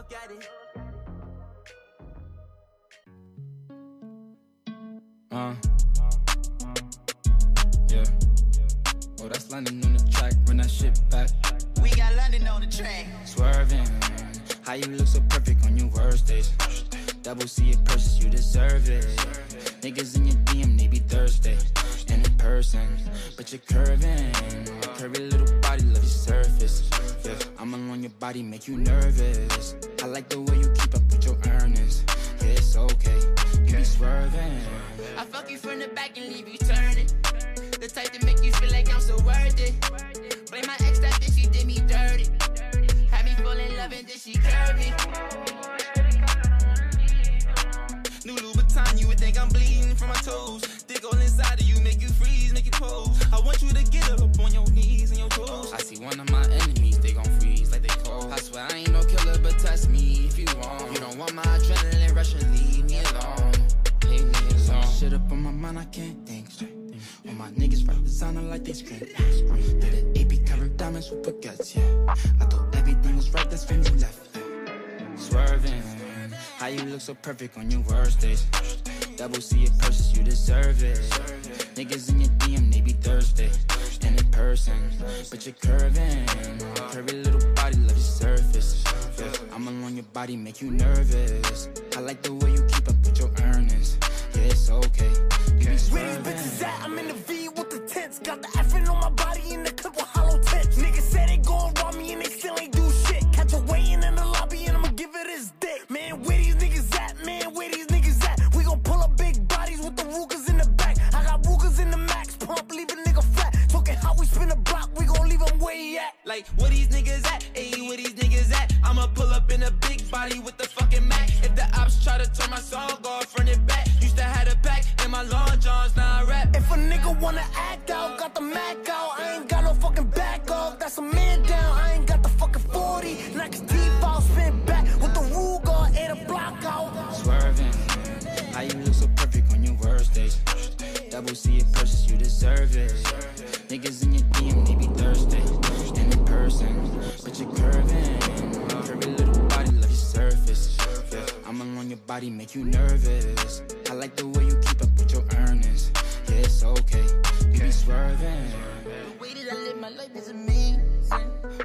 look at it Uh. Yeah. Oh, that's London on the track. Run that shit back. we got London on the track Swerving. How you look so perfect on your worst days. Double C it purchase, you deserve it. Niggas in your DM, they be thirsty. And in person, but you're curving. Body, make you nervous. I like the way you keep up with your earnings. Yeah, it's okay. You be swerving. I fuck you from the back and leave you turning. The type to make you feel like I'm so worth it. Blame my ex, that bitch, she did me dirty. Had me fall in love and then she curved me. New Louboutin, you would think I'm bleeding from my toes. Dig all inside of you, make you freeze, make you pose. I want you to get up on your knees and your toes. I see one of my enemies, swear I ain't no killer, but test me if you want. You don't want my adrenaline rushing, leave me alone. Leave me alone. Shit up on my mind, I can't think straight. All my niggas rap designer like they scream. Did it AP covered diamonds with baguettes, yeah. I thought everything was right, that's when you left. Swerving, how you look so perfect on your worst days. Double C it purchase, you deserve it. Niggas in your DM, they be thirsty. And person, but you're curving. Curvy little body, your surface. Yeah, I'm alone your body, make you nervous. I like the way you keep up with your earnings. Yeah, it's okay. You be Where these bitches at? I'm in the V with the tents. Got the effing on my body in the clip with hollow tips. Niggas say they gon' rob me and they still ain't Like, where these niggas at? Ayy, where these niggas at? I'ma pull up in a big body with the fucking Mac. If the ops try to turn my song off, run it back. Used to have a pack in my long johns, now I rap. If a nigga wanna act out, got the Mac out. I ain't got no fucking back off. That's a man down. I ain't got the fucking 40. Knock his teeth out, spin back with the Ruger and a block out. Swerving, how you look so perfect on your worst days. Double C it purchase, you deserve it. Niggas in your DM, they be thirsty. Person, but you're curving. Curvy little body, love your surface. I'm along your body make you nervous. I like the way you keep up with your earnings. Yeah, it's okay. You be swerving. The way that I live my life is amazing.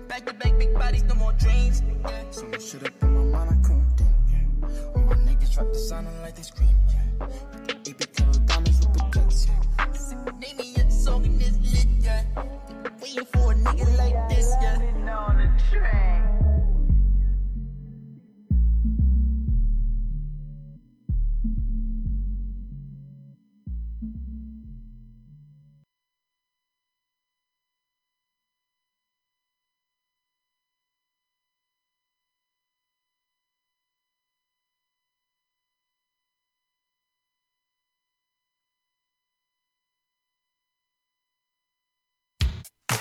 Back to back, big bodies, no more dreams. Yeah. So much shit up in my mind, couldn't think. Yeah. All my niggas drop the sound like they scream. Yeah. AP covered diamonds with the guts. Yeah. Name me Waiting for a nigga like this, yeah.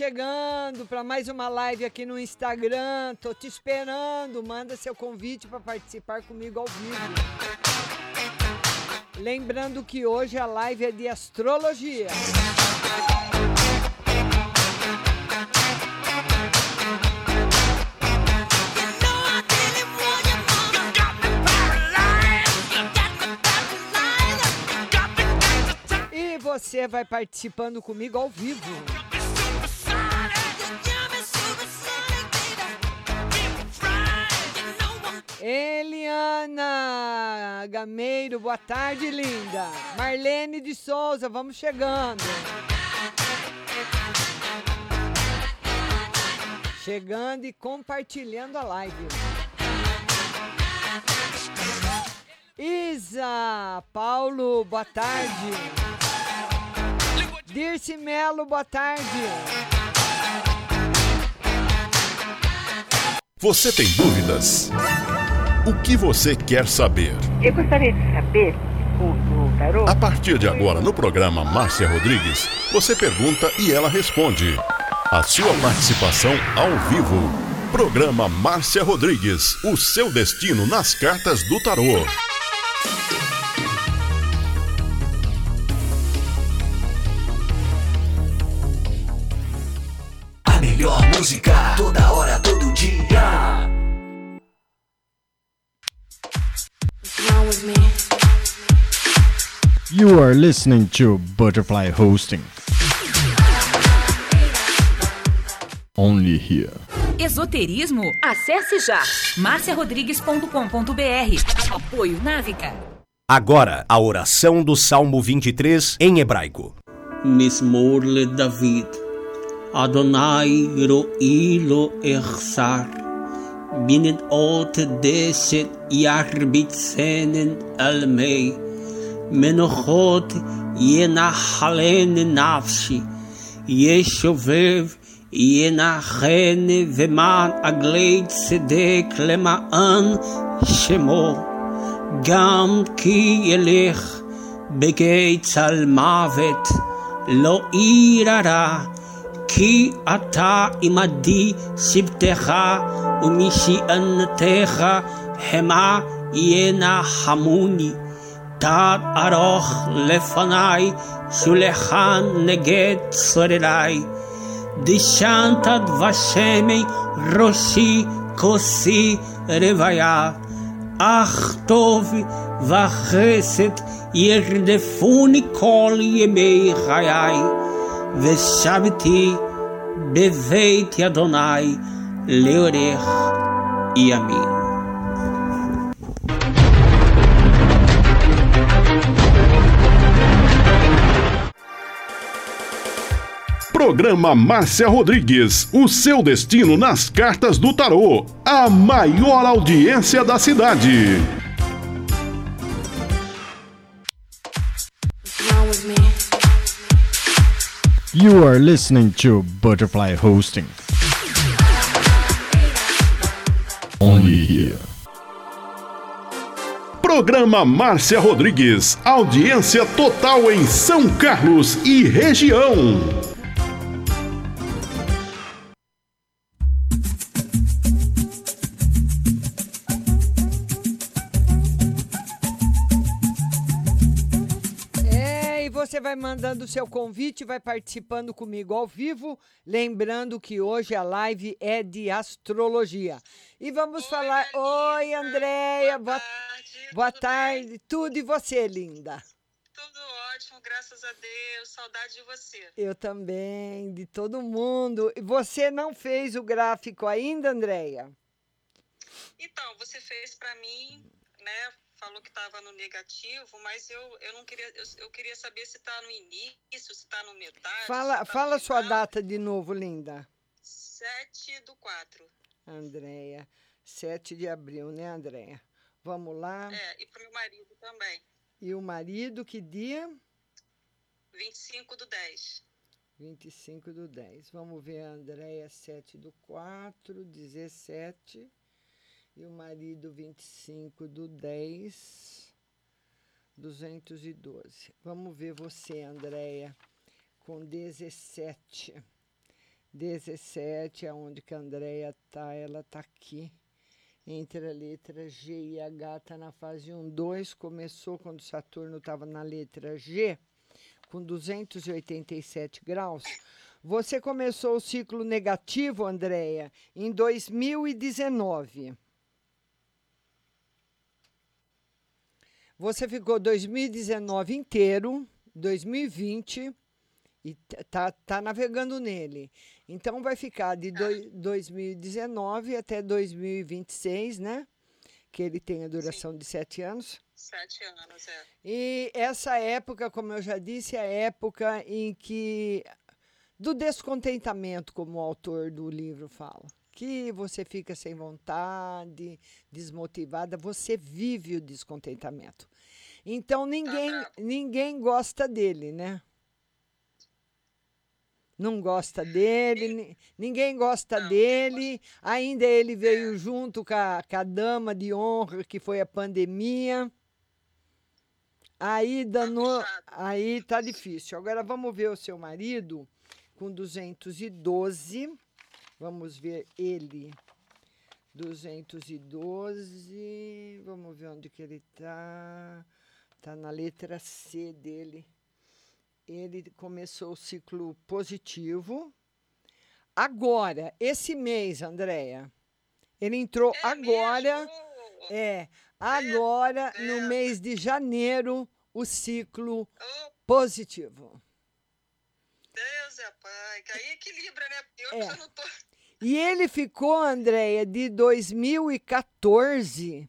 chegando para mais uma live aqui no Instagram. Tô te esperando. Manda seu convite para participar comigo ao vivo. Lembrando que hoje a live é de astrologia. E você vai participando comigo ao vivo. Eliana Gameiro, boa tarde, linda. Marlene de Souza, vamos chegando. Chegando e compartilhando a live. Isa, Paulo, boa tarde. Dirce Melo, boa tarde. Você tem dúvidas? O que você quer saber? Eu gostaria de saber, o, o tarô, A partir de agora, no programa Márcia Rodrigues, você pergunta e ela responde. A sua participação ao vivo. Programa Márcia Rodrigues, o seu destino nas cartas do tarô. A melhor música, toda You are listening to Butterfly Hosting. Only here. Esoterismo? Acesse já marciarodrigues.com.br. Apoio Návica. Agora, a oração do Salmo 23 em hebraico. Mismorle David. Adonai ro'ilo ersar. אחסר. בנדעות דשת ירביצנן על מי. מנוחות ינחלן נפשי. ישובב ינחן ומען עגלי צדק למען שמו. גם כי ילך בגיא צל מוות, לא ירא כי אתה עמדי שבטך ומשענתך המה ינחמוני. תת ארוך לפניי, שולחן נגד צורריי. דשנת דבשמי ראשי כוסי רוויה. אך טוב וחסד ירדפוני כל ימי חיי, Veshaviti Beveit Adonai Leorer e Amin. Programa Márcia Rodrigues, o seu destino nas cartas do tarô, a maior audiência da cidade. You are listening to Butterfly Hosting. Only here. Programa Márcia Rodrigues, audiência total em São Carlos e região. Você vai mandando o seu convite, vai participando comigo ao vivo. Lembrando que hoje a live é de astrologia. E vamos falar. Oi, Andréia. Boa, boa tarde. Tudo e você, linda? Tudo ótimo, graças a Deus. Saudade de você. Eu também, de todo mundo. E você não fez o gráfico ainda, Andréia? Então, você fez para mim, né? Falou que estava no negativo, mas eu, eu não queria. Eu, eu queria saber se está no início, se está no metade. Fala, tá fala sua final. data de novo, linda. 7 do 4. Andréia, 7 de abril, né, Andréia? Vamos lá. É, e pro meu marido também. E o marido, que dia? 25 do 10. 25 do 10. Vamos ver a Andréia, 7 do 4, 17. E o marido, 25 do 10, 212. Vamos ver você, Andréia, com 17. 17, aonde que a Andréia tá? Ela tá aqui. Entre a letra G e H, está na fase 1, 2. Começou quando Saturno estava na letra G, com 287 graus. Você começou o ciclo negativo, Andréia, em 2019. Você ficou 2019 inteiro, 2020, e tá, tá navegando nele. Então vai ficar de doi- 2019 até 2026, né? Que ele tem a duração de sete anos. Sete anos, é. E essa época, como eu já disse, é a época em que do descontentamento, como o autor do livro fala, que você fica sem vontade, desmotivada, você vive o descontentamento. Então ninguém ninguém gosta dele, né? Não gosta dele, ni- ninguém gosta dele. Ainda ele veio junto com a, com a dama de honra, que foi a pandemia. Aí danou, aí tá difícil. Agora vamos ver o seu marido com 212. Vamos ver ele. 212. Vamos ver onde que ele tá. Tá na letra C dele. Ele começou o ciclo positivo. Agora, esse mês, Andréia, ele entrou agora. É, agora, no mês de janeiro, o ciclo positivo. Deus é pai. Que aí equilibra, né? Eu É. não tô. E ele ficou, Andréia, de 2014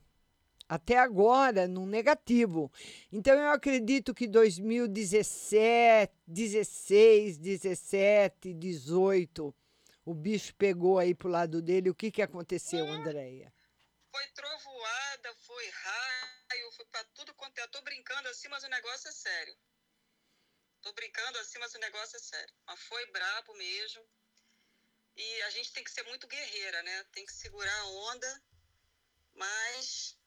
até agora no negativo. Então eu acredito que 2017, 16, 17, 18, o bicho pegou aí pro lado dele. O que que aconteceu, Andréia? Foi trovoada, foi raio, foi pra tudo quanto é. Eu tô brincando assim, mas o negócio é sério. Tô brincando assim, mas o negócio é sério. Mas foi brabo mesmo. E a gente tem que ser muito guerreira, né? Tem que segurar a onda, mas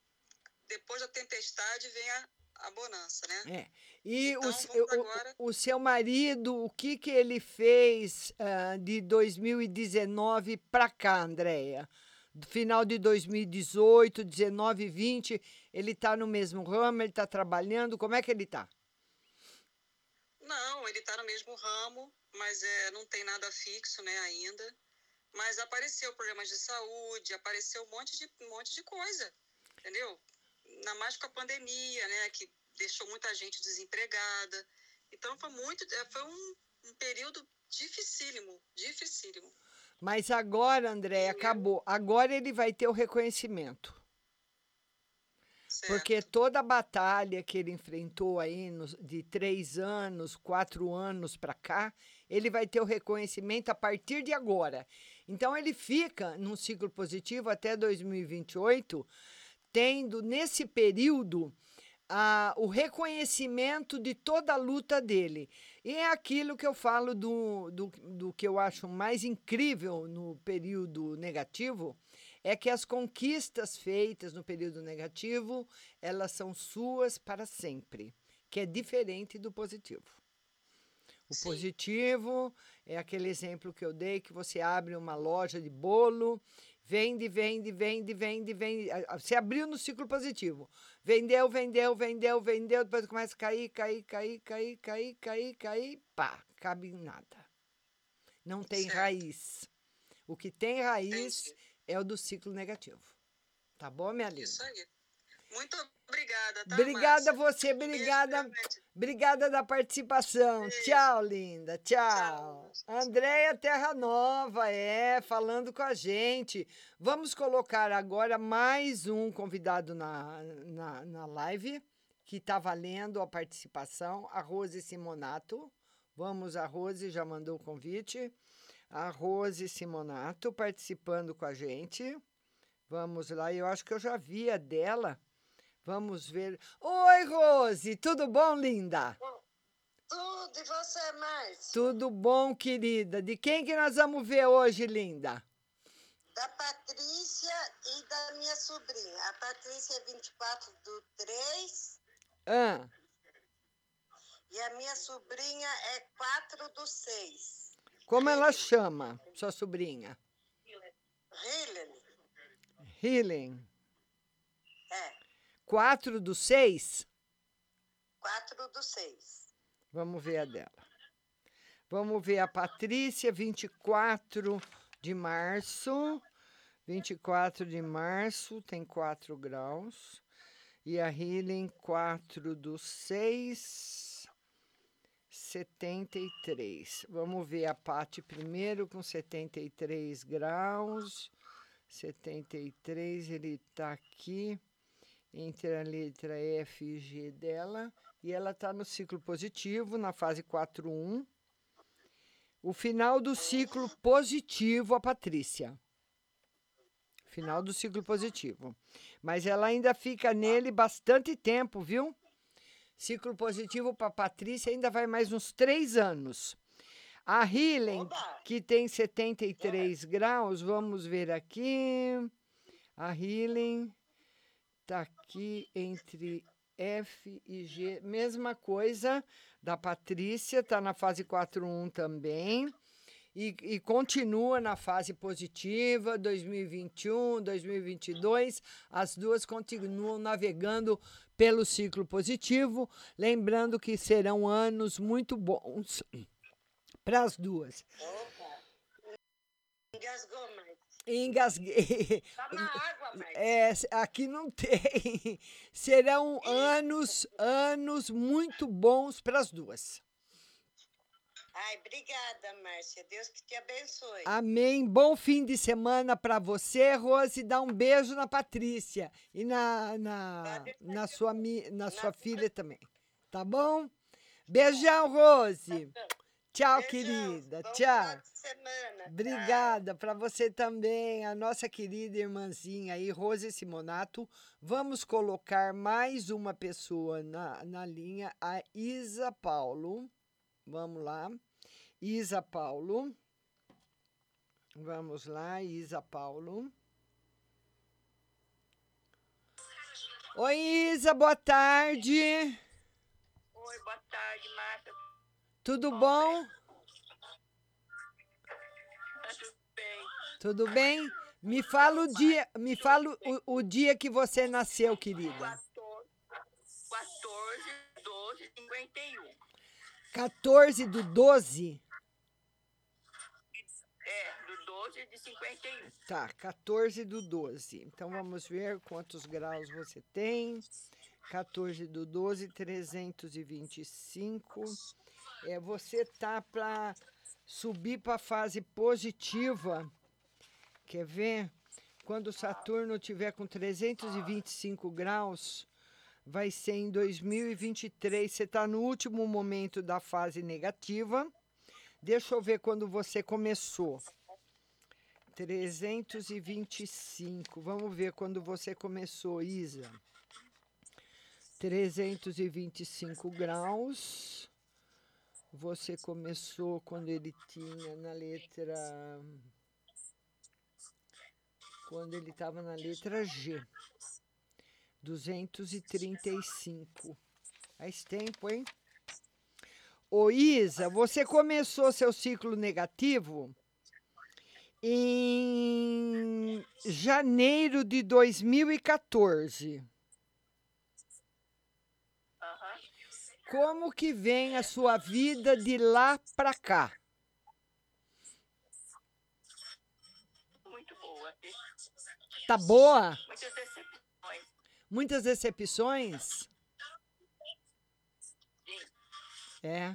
depois da tempestade vem a, a bonança, né? É. E Então, o, o- agora- o, o seu marido, o que que ele fez ah, de 2019 para cá, Andréia? Final de 2018, 19, 20, ele está no mesmo ramo, ele está trabalhando, como é que ele está? Não, ele está no mesmo ramo, mas é, não tem nada fixo, né, ainda. Mas apareceu problemas de saúde, apareceu um monte de, um monte de coisa, entendeu? Ainda mais com a pandemia, né, que deixou muita gente desempregada. Então foi muito, é, foi um, um período dificílimo, dificílimo. Mas agora, Andréia, acabou. Agora ele vai ter o reconhecimento. Porque toda a batalha que ele enfrentou aí nos- de três anos, quatro anos para cá, ele vai ter o reconhecimento a partir de agora. Então ele fica num ciclo positivo até 2028, tendo nesse período a- o reconhecimento de toda a luta dele. E é aquilo que eu falo do, do, do que eu acho mais incrível no período negativo, é que as conquistas feitas no período negativo, elas são suas para sempre, que é diferente do positivo. O positivo é aquele exemplo que eu dei, que você abre uma loja de bolo, vende, vende, vende, vende, vende. Você abriu no ciclo positivo. Vendeu, vendeu, vendeu, vendeu, depois começa a cair, cair, cair, cair, cair, cair, cair, pá, cabe em nada. Não tem raiz. O que tem raiz é o do ciclo negativo. Tá bom, minha linda? Isso aí. Muito obrigada, tá, Obrigada a você, obrigada. Obrigada da participação. Tchau, linda. Tchau. Andréia Terra Nova, é, falando com a gente. Vamos colocar agora mais um convidado na, na, na live, que está valendo a participação, a Rose Simonato. Vamos, a Rose já mandou o convite. A Rose Simonato participando com a gente. Vamos lá, eu acho que eu já vi a dela. Vamos ver. Oi, Rose, tudo bom, linda? Tudo, e você, Márcia? Tudo bom, querida? De quem que nós vamos ver hoje, linda? Da Patrícia e da minha sobrinha. A Patrícia é 24 do 3 Ah, e a minha sobrinha é 4 do 6. como ela chama, sua sobrinha? Helen? Healing. É, 4 do 6? 4 do 6. Vamos ver a dela. Vamos ver a Patrícia, 24 de março. 24 de março, tem 4 graus. E a Healing, 4 do 6, 73. Vamos ver a Pati primeiro, com 73 graus. 73, ele está aqui entre a letra F e G dela, e ela está no ciclo positivo, na fase 4.1. O final do ciclo positivo, a Patrícia. Final do ciclo positivo. Mas ela ainda fica nele bastante tempo, viu? Ciclo positivo para Patrícia ainda vai mais uns três anos. A Healing, que tem 73 graus, vamos ver aqui. A Healing está aqui entre F e G. Mesma coisa da Patrícia, está na fase 4.1 também. E, e continua na fase positiva, 2021, 2022. As duas continuam navegando pelo ciclo positivo. Lembrando que serão anos muito bons para as duas. Engasgou, Márcia. Engasguei. Toma água, Márcia. É, aqui não tem. Serão anos, anos muito bons para as duas. Ai, obrigada, Márcia. Deus que te abençoe. Amém. Bom fim de semana para você, Rose. Dá um beijo na Patrícia e na, na, na, sua, na sua filha também. Tá bom? Beijão, Rose. Tchau, querida. Tchau. Obrigada para você também, a nossa querida irmãzinha aí, Rose Simonato. Vamos colocar mais uma pessoa na, na linha, a Isa Paulo. Vamos lá. Isa Paulo. Vamos lá, Isa Paulo. Oi, Isa, boa tarde. Oi, boa tarde, Márcia. Tudo bom? Tá tudo bem? Tudo bem? Me fala o dia, me fala o, o dia que você nasceu, querida. 14, 12, 51. 14 do 12? É, do 12 de 51. Tá, 14 do 12. Então vamos ver quantos graus você tem. 14 do 12, 325. É, você tá para subir para a fase positiva. Quer ver? Quando Saturno tiver com 325 graus, vai ser em 2023. Você está no último momento da fase negativa. Deixa eu ver quando você começou. 325. Vamos ver quando você começou, Isa. 325 graus. Você começou quando ele tinha na letra. Quando ele estava na letra G. 235. Faz tempo, hein? Ô Isa, você começou seu ciclo negativo em janeiro de 2014. Como que vem a sua vida de lá para cá? Muito boa. Tá boa? Muitas decepções. Muitas decepções? É.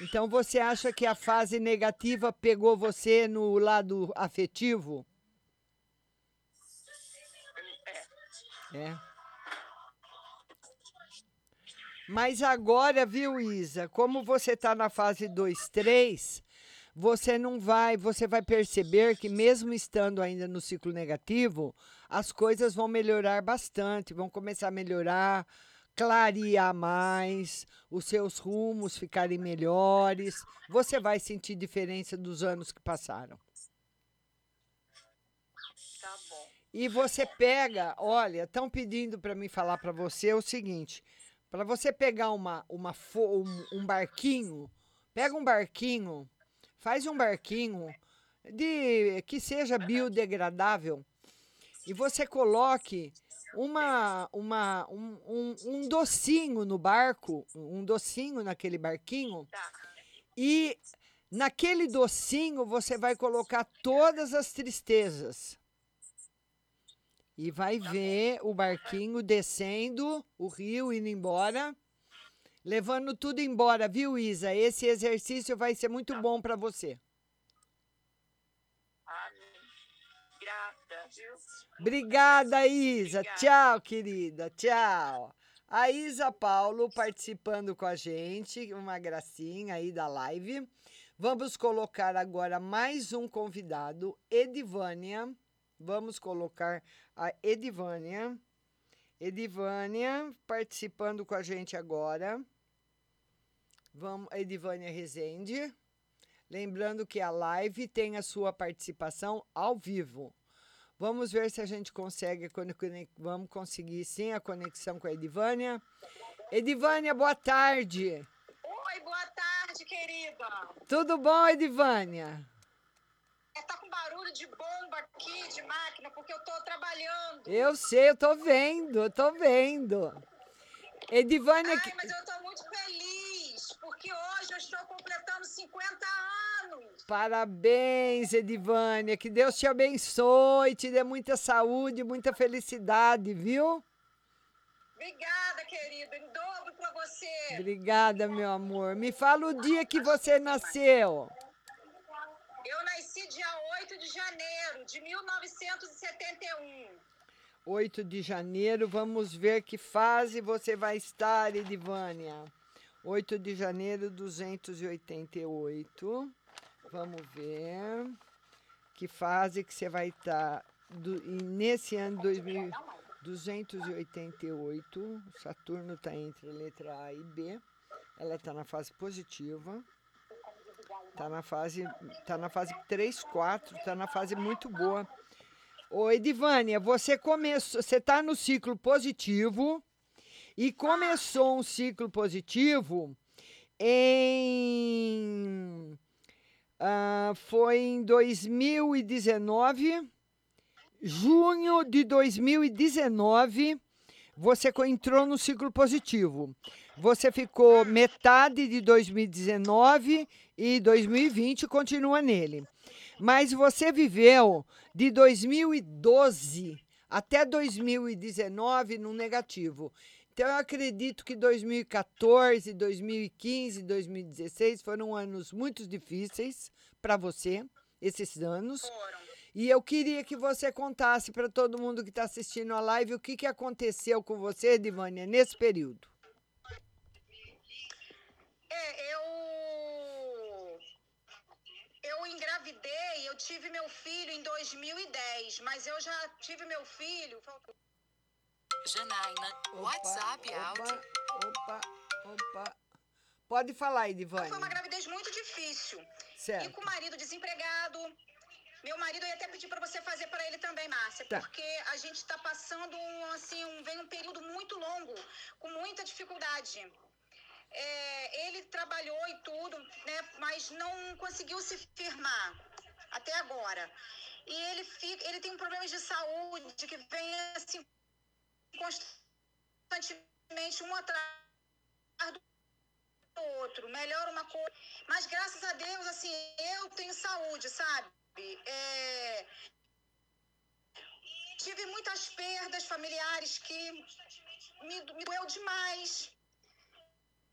Então você acha que a fase negativa pegou você no lado afetivo? É. Mas agora, viu, Isa, como você está na fase 2, 3, você não vai, você vai perceber que mesmo estando ainda no ciclo negativo, as coisas vão melhorar bastante, vão começar a melhorar, clarear mais, os seus rumos ficarem melhores. Você vai sentir diferença dos anos que passaram. Tá bom. E você pega, olha, estão pedindo para mim falar para você o seguinte: para você pegar uma, uma um, um barquinho, pega um barquinho, faz um barquinho de que seja biodegradável e você coloque uma, uma, um, um, um docinho no barco, um docinho naquele barquinho, e naquele docinho você vai colocar todas as tristezas. E vai ver o barquinho descendo o rio, indo embora, levando tudo embora, viu, Isa? Esse exercício vai ser muito bom para você. Obrigada, Isa. Tchau, querida. Tchau. A Isa Paulo participando com a gente, uma gracinha aí da live. Vamos colocar agora mais um convidado, Edivânia. Vamos colocar a Edivânia. Edivânia participando com a gente agora. Vamos, Edivânia Rezende. Lembrando que a live tem a sua participação ao vivo. Vamos ver se a gente consegue, vamos conseguir sim a conexão com a Edivânia. Edivânia, boa tarde. Oi, boa tarde, querida. Tudo bom, Edivânia? Barulho de bomba aqui, de máquina, porque eu tô trabalhando. Eu sei, eu tô vendo, eu tô vendo. Edivânia, Ai, mas eu tô muito feliz, porque hoje eu estou completando 50 anos. parabéns, Edivânia. Que Deus te abençoe, te dê muita saúde, muita felicidade, viu? Obrigada, querido, em dobro pra você. Obrigada, meu amor. Me fala o dia que você nasceu. Eu nasci dia 8 de janeiro de 1971. 8 de janeiro, vamos ver que fase você vai estar, Edivânia. 8 de janeiro, 288. Vamos ver que fase que você vai estar do- nesse ano 2000, 288. Saturno está entre a letra A e B. Ela está na fase positiva. Está na fase, tá na fase 3, 4, está na fase muito boa. Ô, Edivânia, você começou, você está no ciclo positivo e começou um ciclo positivo em ah, foi em 2019, junho de 2019, você entrou no ciclo positivo. Você ficou metade de 2019 e 2020 continua nele. Mas você viveu de 2012 até 2019 no negativo. Então eu acredito que 2014, 2015, 2016 foram anos muito difíceis para você, esses anos. E eu queria que você contasse para todo mundo que está assistindo a live o que, que aconteceu com você, Divânia, nesse período. É, eu. Eu engravidei, eu tive meu filho em 2010, mas eu já tive meu filho. Janaína, WhatsApp opa, áudio. Opa, opa. Pode falar, Foi Edivânia. uma gravidez muito difícil. Certo. E com o marido desempregado. Meu marido eu ia até pedir para você fazer para ele também, Márcia, Tá. porque a gente está passando um assim, um, vem um período muito longo, com muita dificuldade. É, ele trabalhou e tudo, né, mas não conseguiu se firmar até agora. E ele fica, ele tem problemas de saúde que vem assim constantemente um atrás do outro, melhora uma coisa. Mas graças a Deus, assim, eu tenho saúde, sabe? É, Tive muitas perdas familiares que me, me doeu demais.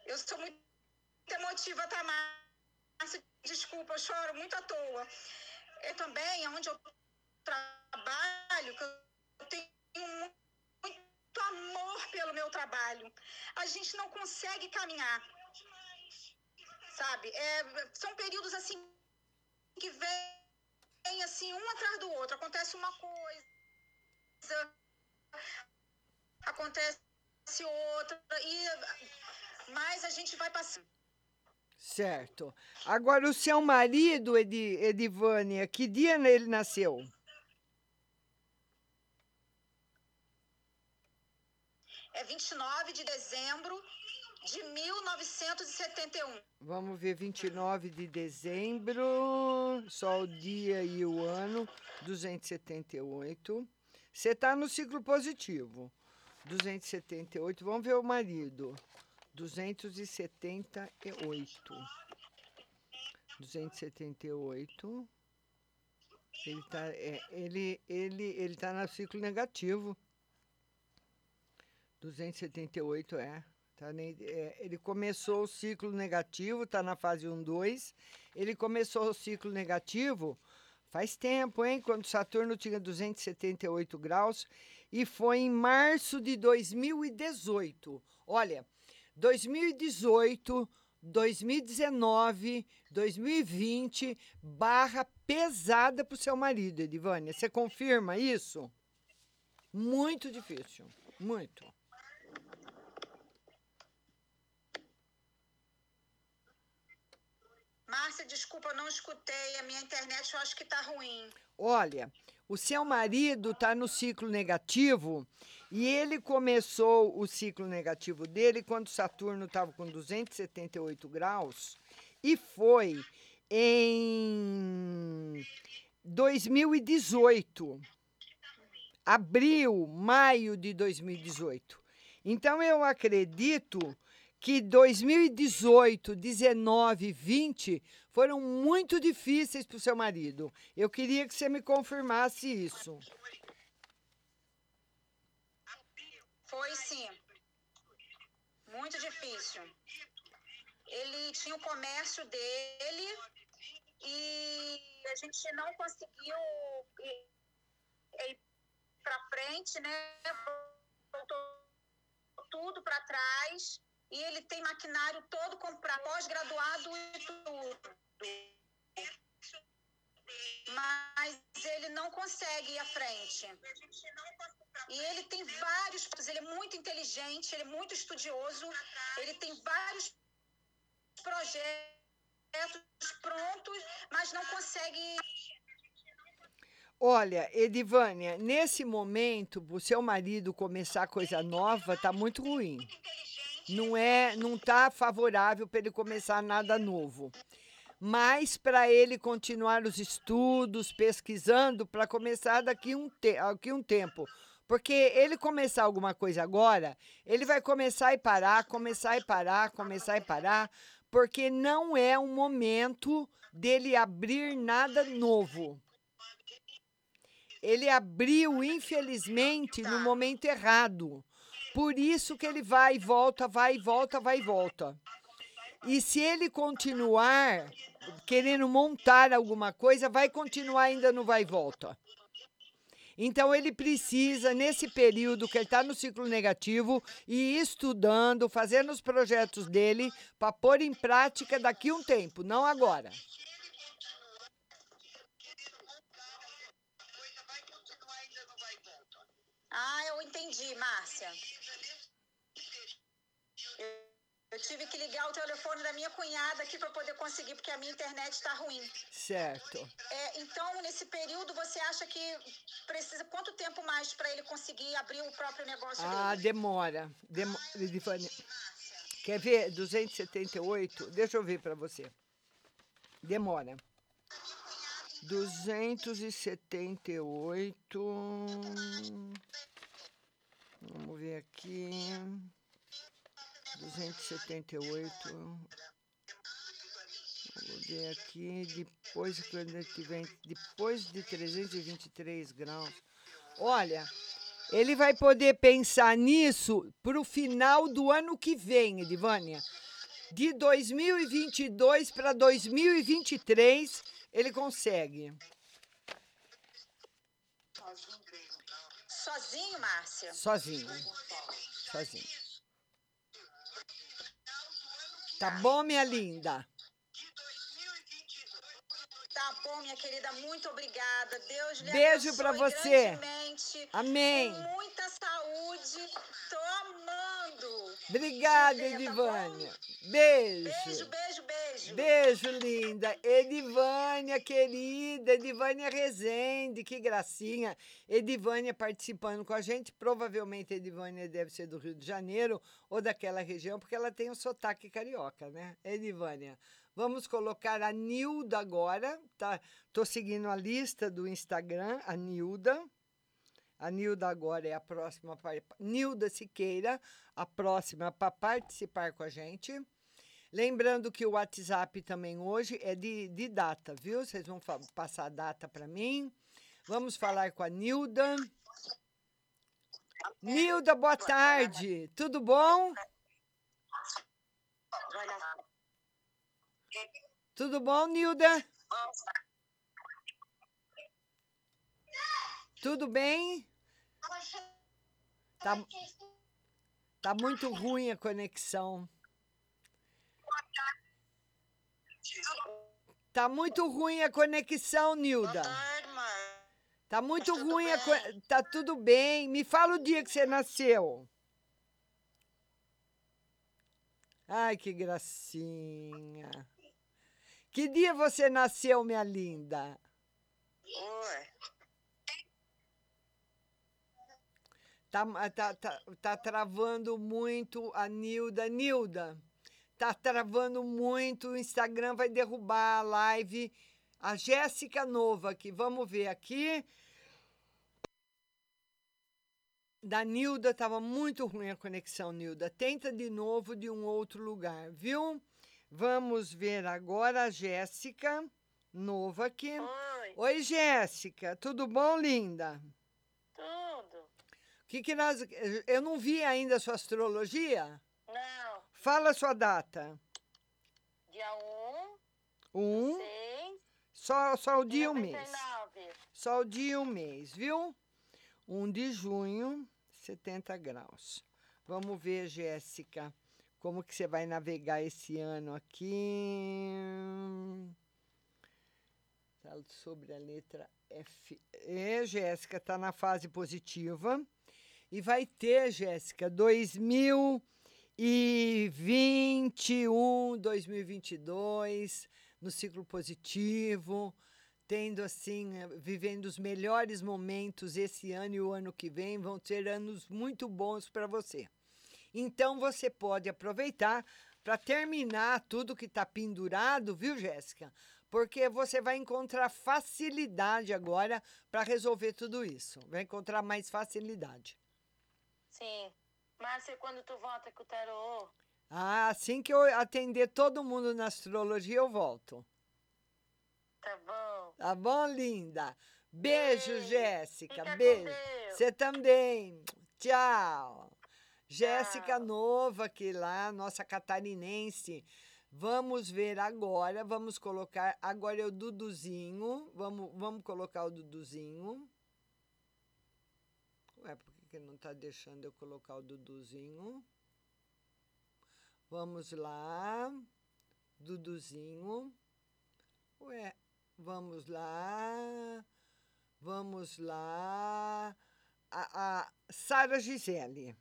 Eu sou muito emotiva, tá, Márcia? Desculpa, eu choro muito à toa. Eu também, onde eu trabalho, que eu tenho mu- muito amor pelo meu trabalho. A gente não consegue caminhar sabe? É, são períodos assim que vem assim um atrás do outro. Acontece uma coisa, acontece outra e mas a gente vai passando. Certo. Agora, o seu marido, Edi, Edivânia, que dia ele nasceu? É 29 de dezembro de 1971. Vamos ver, 29 de dezembro, só o dia e o ano, 278. Você está no ciclo positivo. 278. Vamos ver o marido. 278. 278. Ele está é, ele, ele, ele tá no ciclo negativo. 278 é. Tá é, ele começou o ciclo negativo, está na fase 1, 2. Ele começou o ciclo negativo faz tempo, hein? Quando Saturno tinha 278 graus. E foi em março de 2018. Olha, 2018, 2019, 2020, barra pesada para o seu marido, Edivânia. Você confirma isso? Muito difícil, muito. Márcia, desculpa, eu não escutei. A minha internet eu acho que tá ruim. Olha, o seu marido está no ciclo negativo e ele começou o ciclo negativo dele quando Saturno estava com 278 graus e foi em 2018. Abril, maio de 2018. Então eu acredito que 2018, 19, 20 foram muito difíceis para o seu marido. Eu queria que você me confirmasse isso. Foi sim. muito difícil. Ele tinha o comércio dele e a gente não conseguiu ir, para frente, né? Voltou tudo para trás e ele tem maquinário todo comprado, pós-graduado e tudo. Mas ele não consegue ir à frente. E ele tem vários, ele é muito inteligente, ele é muito estudioso, ele tem vários projetos prontos, mas não consegue Olha, Edivânia, nesse momento, o seu marido começar coisa nova tá muito ruim. Não é, não tá favorável para ele começar nada novo. Mas para ele continuar os estudos, pesquisando, para começar daqui um, te daqui um tempo. Porque ele começar alguma coisa agora, ele vai começar e parar, começar e parar, começar e parar, porque não é o momento dele abrir nada novo. Ele abriu, infelizmente, no momento errado. Por isso que ele vai e volta, vai e volta, vai e volta. E se ele continuar querendo montar alguma coisa, vai continuar ainda no vai e volta. Então ele precisa, nesse período que ele está no ciclo negativo, ir estudando, fazendo os projetos dele para pôr em prática daqui um tempo, não agora. Ah, eu entendi, Márcia. Eu, tive que ligar o telefone da minha cunhada aqui para poder conseguir, porque a minha internet está ruim. Certo. É, então, nesse período, você acha que precisa quanto tempo mais para ele conseguir abrir o próprio negócio Ah, dele? demora. Demo... Edivânia, Quer ver? 278? Deixa eu ver para você. Demora. 278. Vamos ver aqui. 278. Vamos ver aqui. Depois, ele tiver, depois de 323 graus. Olha, ele vai poder pensar nisso para o final do ano que vem, Edivânia. De 2022 para 2023, ele consegue. Sozinho, Márcia? Sozinho. Sozinho. Tá bom, minha linda? Tá bom, minha querida, muito obrigada. Deus lhe Beijo pra abençoe você. Amém. Com muita saúde. Tô amando. Obrigada, tá? Edivânia. Beijo. Beijo, beijo, beijo. Beijo, linda. Edivânia, querida. Edivânia Rezende, que gracinha. Edivânia participando com a gente. Provavelmente Edivânia deve ser do Rio de Janeiro ou daquela região, porque ela tem um sotaque carioca, né? Edivânia. Vamos colocar a Nilda agora. Tá? Tô seguindo a lista do Instagram, a Nilda. A Nilda agora é a próxima. Nilda Siqueira, a próxima para participar com a gente. Lembrando que o WhatsApp também hoje é de, de data, viu? Vocês vão passar a data para mim. Vamos falar com a Nilda. Nilda, boa tarde. Tudo bom? Tudo bom, Nilda? Tudo bem? Tá, tá muito ruim a conexão. Tá muito ruim a conexão, Nilda. Tá muito ruim a co- Tá tudo bem. Me fala o dia que você nasceu. Ai, que gracinha. Que dia você nasceu, minha linda? Tá, tá, tá, tá travando muito a Nilda. Nilda, tá travando muito. O Instagram vai derrubar a live. A Jéssica Nova aqui. Vamos ver aqui. Da Nilda estava muito ruim a conexão, Nilda. Tenta de novo de um outro lugar, viu? Vamos ver agora a Jéssica Nova aqui. Oi. Oi, Jéssica. Tudo bom, linda? Tudo. Que que nós, eu não vi ainda a sua astrologia. Não. Fala a sua data. Dia 1, Um, 6, só, só o dia e o mês. 99. Só o dia e o mês, viu? 1 de junho, 70 graus. Vamos ver, Jéssica, como que você vai navegar esse ano aqui. Tá sobre a letra F. É, Jéssica, tá na fase positiva. E vai ter, Jéssica, 2021, 2022, no ciclo positivo, tendo assim, eh, vivendo os melhores momentos esse ano e o ano que vem, vão ser anos muito bons para você. Então você pode aproveitar para terminar tudo que está pendurado, viu, Jéssica? Porque você vai encontrar facilidade agora para resolver tudo isso. Vai encontrar mais facilidade. Sim. Márcia, quando tu volta com o tarô? Ah, assim que eu atender todo mundo na astrologia, eu volto. Tá bom. Tá bom, linda? Beijo, Beijo. Jéssica. Beijo. Você também. Tchau. Jéssica Nova, que lá, nossa catarinense. Vamos ver agora, vamos colocar. Agora é o Duduzinho. Vamos, vamos colocar o Duduzinho. Ué, por que, que não está deixando eu colocar o Duduzinho? Vamos lá. Duduzinho. Ué, vamos lá. Vamos lá. A, a Sara Gisele.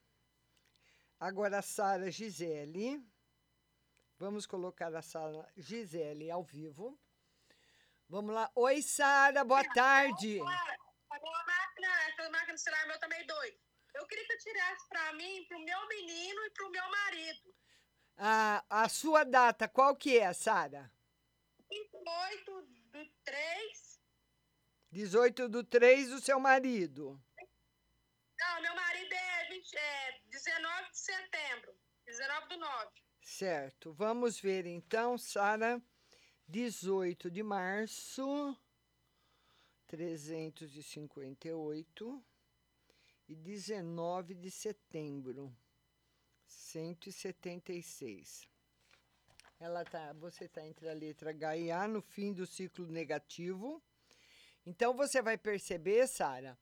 Agora a Sara Gisele. Vamos colocar a Sara Gisele ao vivo. Vamos lá. Oi, Sara, boa tarde. A minha máquina, essa máquina de celular meu também doido. Eu queria que eu tirasse pra mim, pro meu menino e pro meu marido. A, a sua data, qual que é, Sara? 28 do 3. 18 do 3 do seu marido. Não, meu marido é, 20, é 19 de setembro. 19 do 9. Certo. Vamos ver então, Sara. 18 de março, 358. E 19 de setembro, 176. Ela tá, você está entre a letra H e A no fim do ciclo negativo. Então você vai perceber, Sara,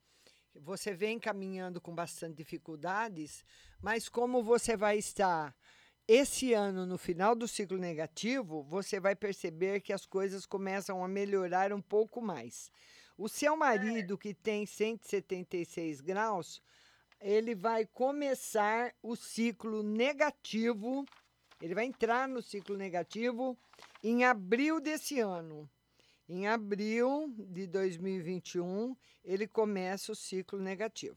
você vem caminhando com bastante dificuldades, mas como você vai estar esse ano no final do ciclo negativo, você vai perceber que as coisas começam a melhorar um pouco mais. O seu marido, que tem 176 graus, ele vai começar o ciclo negativo, ele vai entrar no ciclo negativo em abril desse ano. Em abril de 2021, ele começa o ciclo negativo.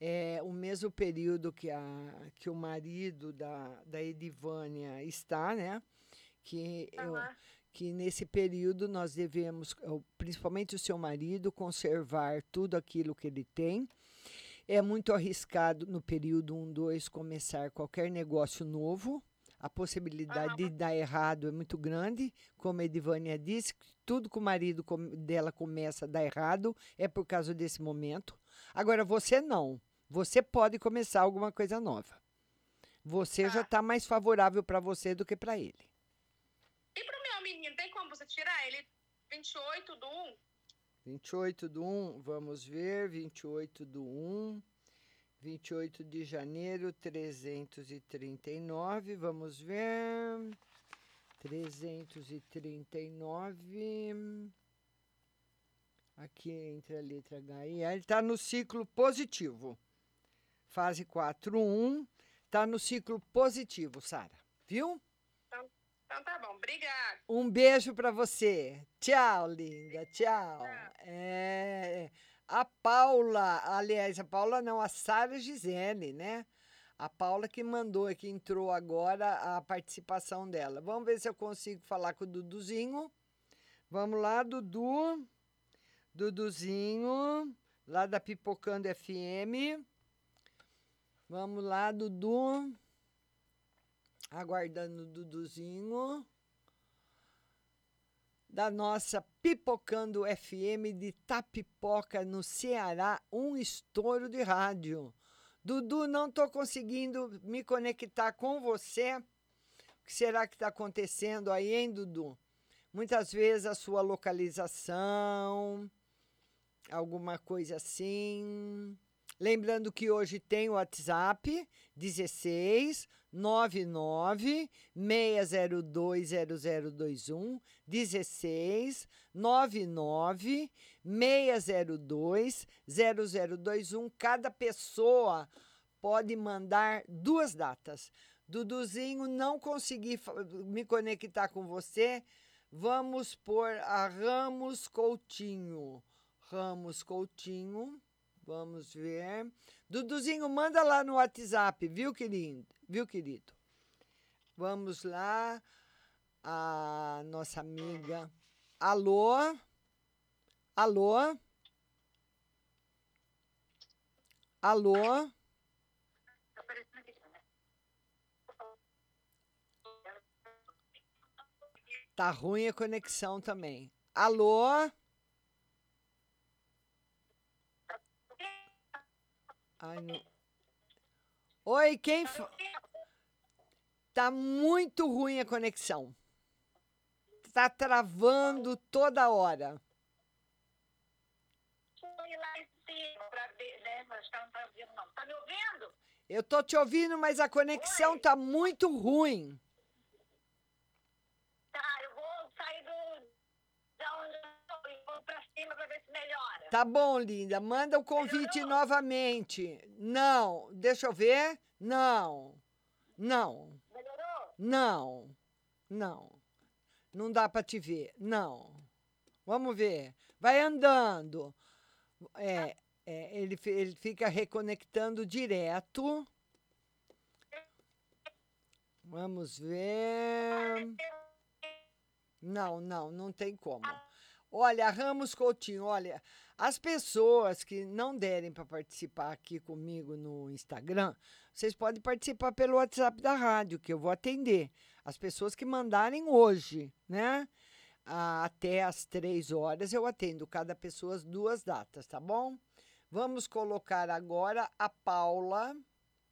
É o mesmo período que, a, que o marido da, da Edivânia está, né? Que, eu, que nesse período nós devemos, eu- principalmente o seu marido, conservar tudo aquilo que ele tem. É muito arriscado no período 1, 2 começar qualquer negócio novo. A possibilidade de dar errado é muito grande. Como a Edivânia disse, tudo que o marido dela começa a dar errado é por causa desse momento. Agora, você não. Você pode começar alguma coisa nova. Você já está mais favorável para você do que para ele. E pro meu menino, tem como você tirar ele 28 do 1? 28 do 1, vamos ver, 28 do 1, 28 de janeiro, 339, vamos ver, 339, aqui entre a letra H e ele está no ciclo positivo, fase 4, 1, está no ciclo positivo, Sara, viu? Então, então tá bom, obrigada. Um beijo para você. Tchau, linda. Tchau. É, a Paula, aliás, a Paula não, a Sara Gisele, né? A Paula que mandou, que entrou agora a participação dela. Vamos ver se eu consigo falar com o Duduzinho. Vamos lá, Dudu. Duduzinho, lá da Pipocando FM. Vamos lá, Dudu. Aguardando o Duduzinho. Da nossa Pipocando FM de Tapipoca, no Ceará, um estouro de rádio. Dudu, não estou conseguindo me conectar com você. O que será que está acontecendo aí, hein, Dudu? Muitas vezes a sua localização, alguma coisa assim. Lembrando que hoje tem o WhatsApp 16 99 602 0021 16 99 602 0021. Cada pessoa pode mandar duas datas. Duduzinho, não consegui me conectar com você. Vamos por a Ramos Coutinho. Ramos Coutinho. Vamos ver. Duduzinho, manda lá no WhatsApp, viu, querido? Viu, querido? Vamos lá. A nossa amiga. Alô? Alô? Alô? Tá ruim a conexão também. Alô? Ai, não. Oi, quem. fa- Tá muito ruim a conexão. Tá travando toda hora. Né? Tá, tá? Eu tô te ouvindo, mas a conexão tá muito ruim. Tá bom, linda. Manda o convite novamente. Não. Deixa eu ver. Não. Não. Melhorou? Não. Não. Não dá para te ver. Não. Vamos ver. Vai andando. É, é, ele, ele fica reconectando direto. Vamos ver. Não, não, não tem como. Olha, Ramos Coutinho, olha, as pessoas que não derem para participar aqui comigo no Instagram, vocês podem participar pelo WhatsApp da rádio, que eu vou atender. As pessoas que mandarem hoje, né? Até às três horas eu atendo cada pessoa as duas datas, tá bom? Vamos colocar agora a Paula.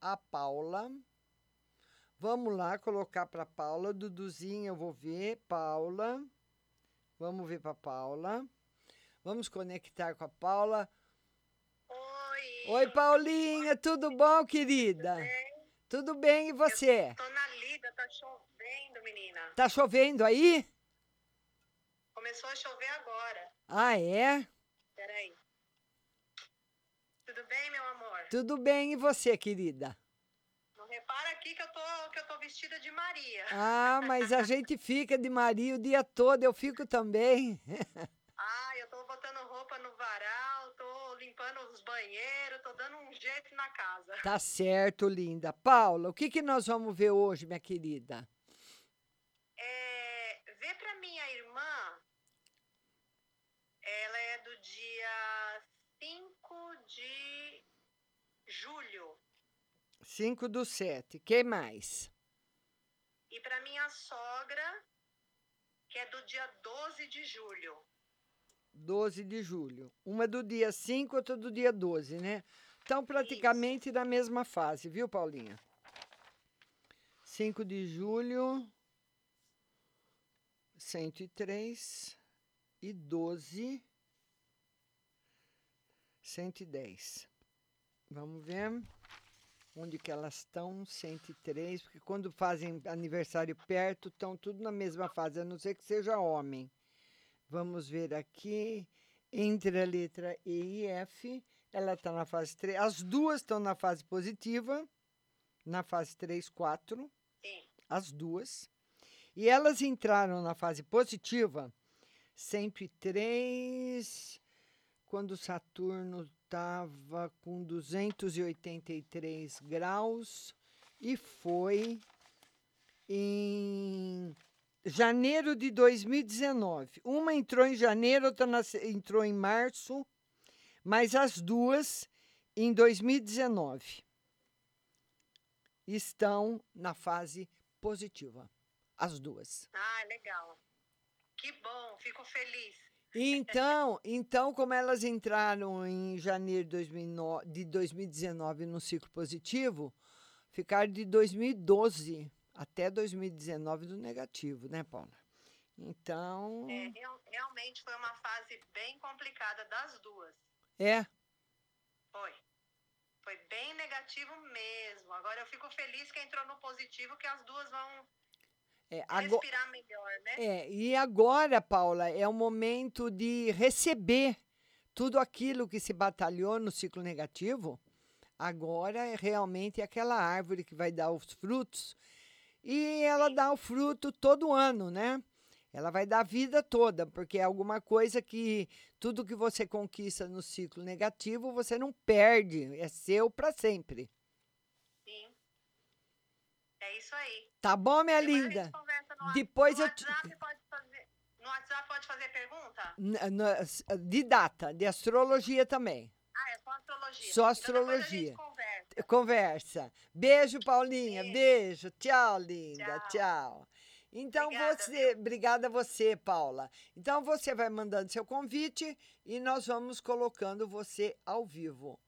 A Paula. Vamos lá colocar para Paula. Duduzinha, eu vou ver. Paula. Vamos ver para Paula. Vamos conectar com a Paula. Oi. Oi, Paulinha, tudo bom, querida? Tudo bem, e você? Tô na lida, tá chovendo, menina. Tá chovendo aí? Começou a chover agora. Ah, é? Peraí. Tudo bem, meu amor? Tudo bem, e você, querida? Não repara aqui que eu tô, que eu tô vestida de Maria. Ah, mas a gente fica de Maria o dia todo, eu fico também. Botando roupa no varal, tô limpando os banheiros, tô dando um jeito na casa. Tá certo, linda. Paula, o que, que nós vamos ver hoje, minha querida? É, vê pra minha irmã, ela é do dia 5 de julho. 5 do 7. Quem mais? E pra minha sogra, que é do dia 12 de julho. 12 de julho. Uma do dia 5, outra do dia 12, né? Então, praticamente na mesma fase, viu, Paulinha? 5 de julho, 103 e 12, 110. Vamos ver onde que elas estão, 103, porque quando fazem aniversário perto, estão tudo na mesma fase, a não ser que seja homem. Vamos ver aqui, entre a letra E e F, ela está na fase 3. As duas estão na fase positiva, na fase 3, 4. As duas. E elas entraram na fase positiva 103, quando Saturno estava com 283 graus, e foi em janeiro de 2019. Uma entrou em janeiro, outra entrou em março, mas as duas em 2019 estão na fase positiva. As duas. Ah, legal. Que bom, fico feliz. Então, então, como elas entraram em janeiro de 2009 de 2019 no ciclo positivo, ficaram de 2012 até 2019 do negativo, né, Paula? Então, É, real- realmente foi uma fase bem complicada das duas. é. Foi. Foi bem negativo mesmo. Agora eu fico feliz que entrou no positivo, que as duas vão É, ago- respirar melhor, né? É, e agora, Paula, é o momento de receber tudo aquilo que se batalhou no ciclo negativo. Agora é realmente aquela árvore que vai dar os frutos. E ela dá o fruto todo ano, né? Ela vai dar a vida toda, porque é alguma coisa que tudo que você conquista no ciclo negativo, você não perde, é seu para sempre. Sim. É isso aí. Tá bom, minha Depois linda? no, Depois no eu te- WhatsApp pode fazer. No WhatsApp pode fazer pergunta? De data, de astrologia também. Ah, é só astrologia. Só Então astrologia. gente conversa. Beijo, Paulinha. Beijo. Tchau, linda. Tchau. Então você, obrigada a você, Paula. Então você vai mandando seu convite e nós vamos colocando você ao vivo.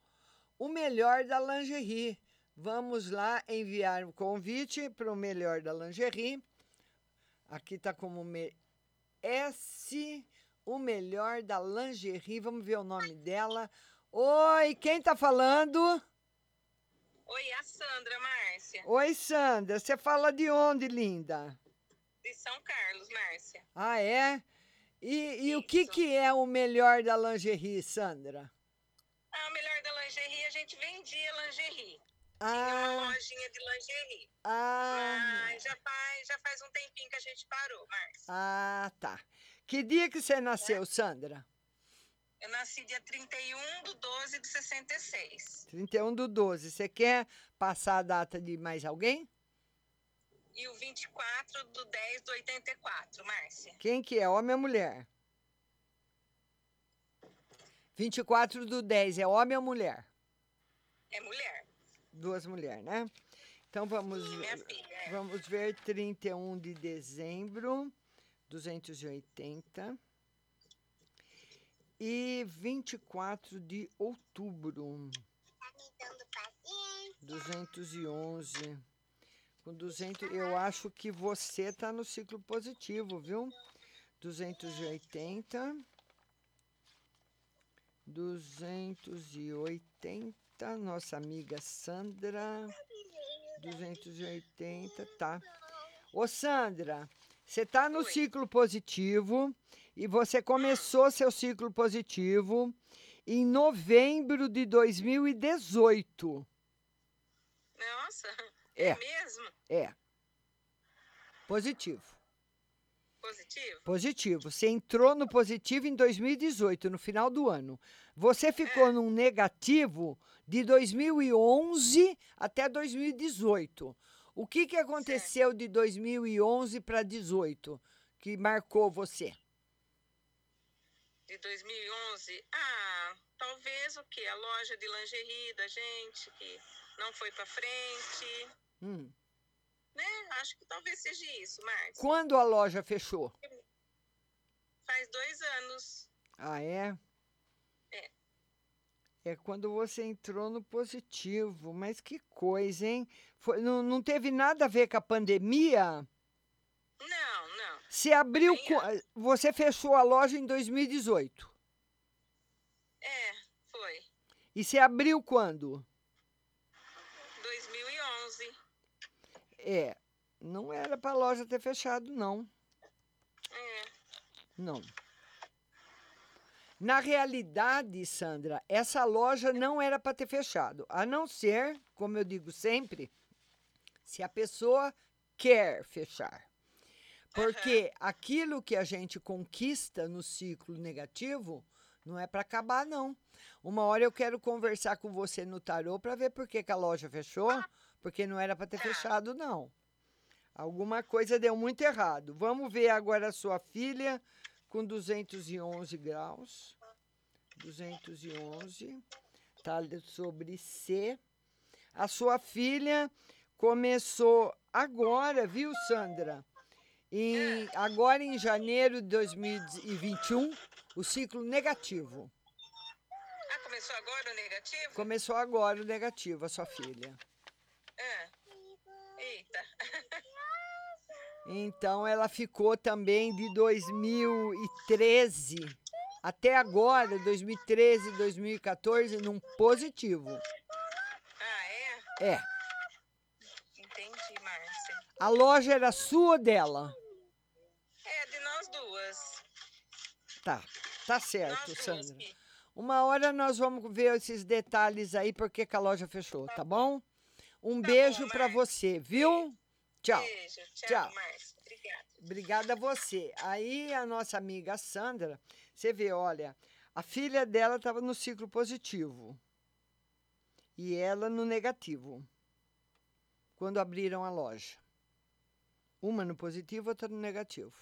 O melhor da lingerie. Vamos lá enviar o convite para o melhor da lingerie. Aqui está como me- S, o melhor da lingerie. Vamos ver o nome dela. Oi, quem tá falando? Oi, a Sandra, Márcia. Oi, Sandra. Você fala de onde, linda? De São Carlos, Márcia. Ah, é? E, e o que, que é o melhor da lingerie, Sandra? Ah, melhor da lingerie, a gente vendia lingerie. Ah. Tinha uma lojinha de lingerie. Ah, Mas já faz, já faz um tempinho que a gente parou, Márcia. ah, tá. Que dia que você nasceu, Sandra? Eu nasci dia 31 de 12 de 66. 31 do 12. Você quer passar a data de mais alguém? E o 24 do 10 do 84, Márcia. Quem que é? Homem ou mulher? 24 do 10 é homem ou mulher? É mulher. Duas mulheres, né? Então vamos, Minha filha, é. vamos ver 31 de dezembro, 280. E 24 de outubro, 211. Com 200, eu acho que você tá no ciclo positivo, viu? 280. 280, nossa amiga Sandra. 280, tá. Ô, Sandra, você tá no ciclo positivo e você começou seu ciclo positivo em novembro de 2018. Nossa, É. é mesmo? É. Positivo. Positivo? Positivo. Você entrou no positivo em 2018, no final do ano. Você ficou num negativo de 2011 até 2018. O que, que aconteceu de 2011 para 2018 que marcou você? De 2011? Ah, talvez o quê? A loja de lingerie da gente, que não foi pra frente, Hum. né? Acho que talvez seja isso, Márcia. Quando a loja fechou? Faz dois anos. Ah, é? É. É quando você entrou no positivo. Mas que coisa, hein? Foi, não, não teve nada a ver com a pandemia? Não, não. Você abriu. qua- Você fechou a loja em 2018. É, foi. E você abriu quando? 2011. É. Não era para a loja ter fechado, não. É. Não. Na realidade, Sandra, essa loja não era para ter fechado, a não ser, como eu digo sempre, se a pessoa quer fechar. Porque aquilo que a gente conquista no ciclo negativo não é para acabar, não. Uma hora eu quero conversar com você no tarô para ver por que, que a loja fechou, porque não era para ter fechado, não. Alguma coisa deu muito errado. Vamos ver agora a sua filha com 211 graus. 211. Tá sobre C. A sua filha começou agora, viu, Sandra? Em, agora em janeiro de 2021, o ciclo negativo. Ah, começou agora o negativo? Começou agora o negativo, a sua filha. Ah. Eita. Então ela ficou também de 2013 até agora, 2013, 2014, num positivo. Ah, é? É. A loja era sua ou dela? É, de nós duas. Tá, tá certo, Sandra. Uma hora nós vamos ver esses detalhes aí, porque que a loja fechou, tá bom? Um beijo pra você, viu? Tchau. Beijo. Tchau, Tchau. Obrigada. Obrigada a você. Aí a nossa amiga Sandra, você vê, olha, a filha dela estava no ciclo positivo e ela no negativo, quando abriram a loja. Uma no positivo, outra no negativo.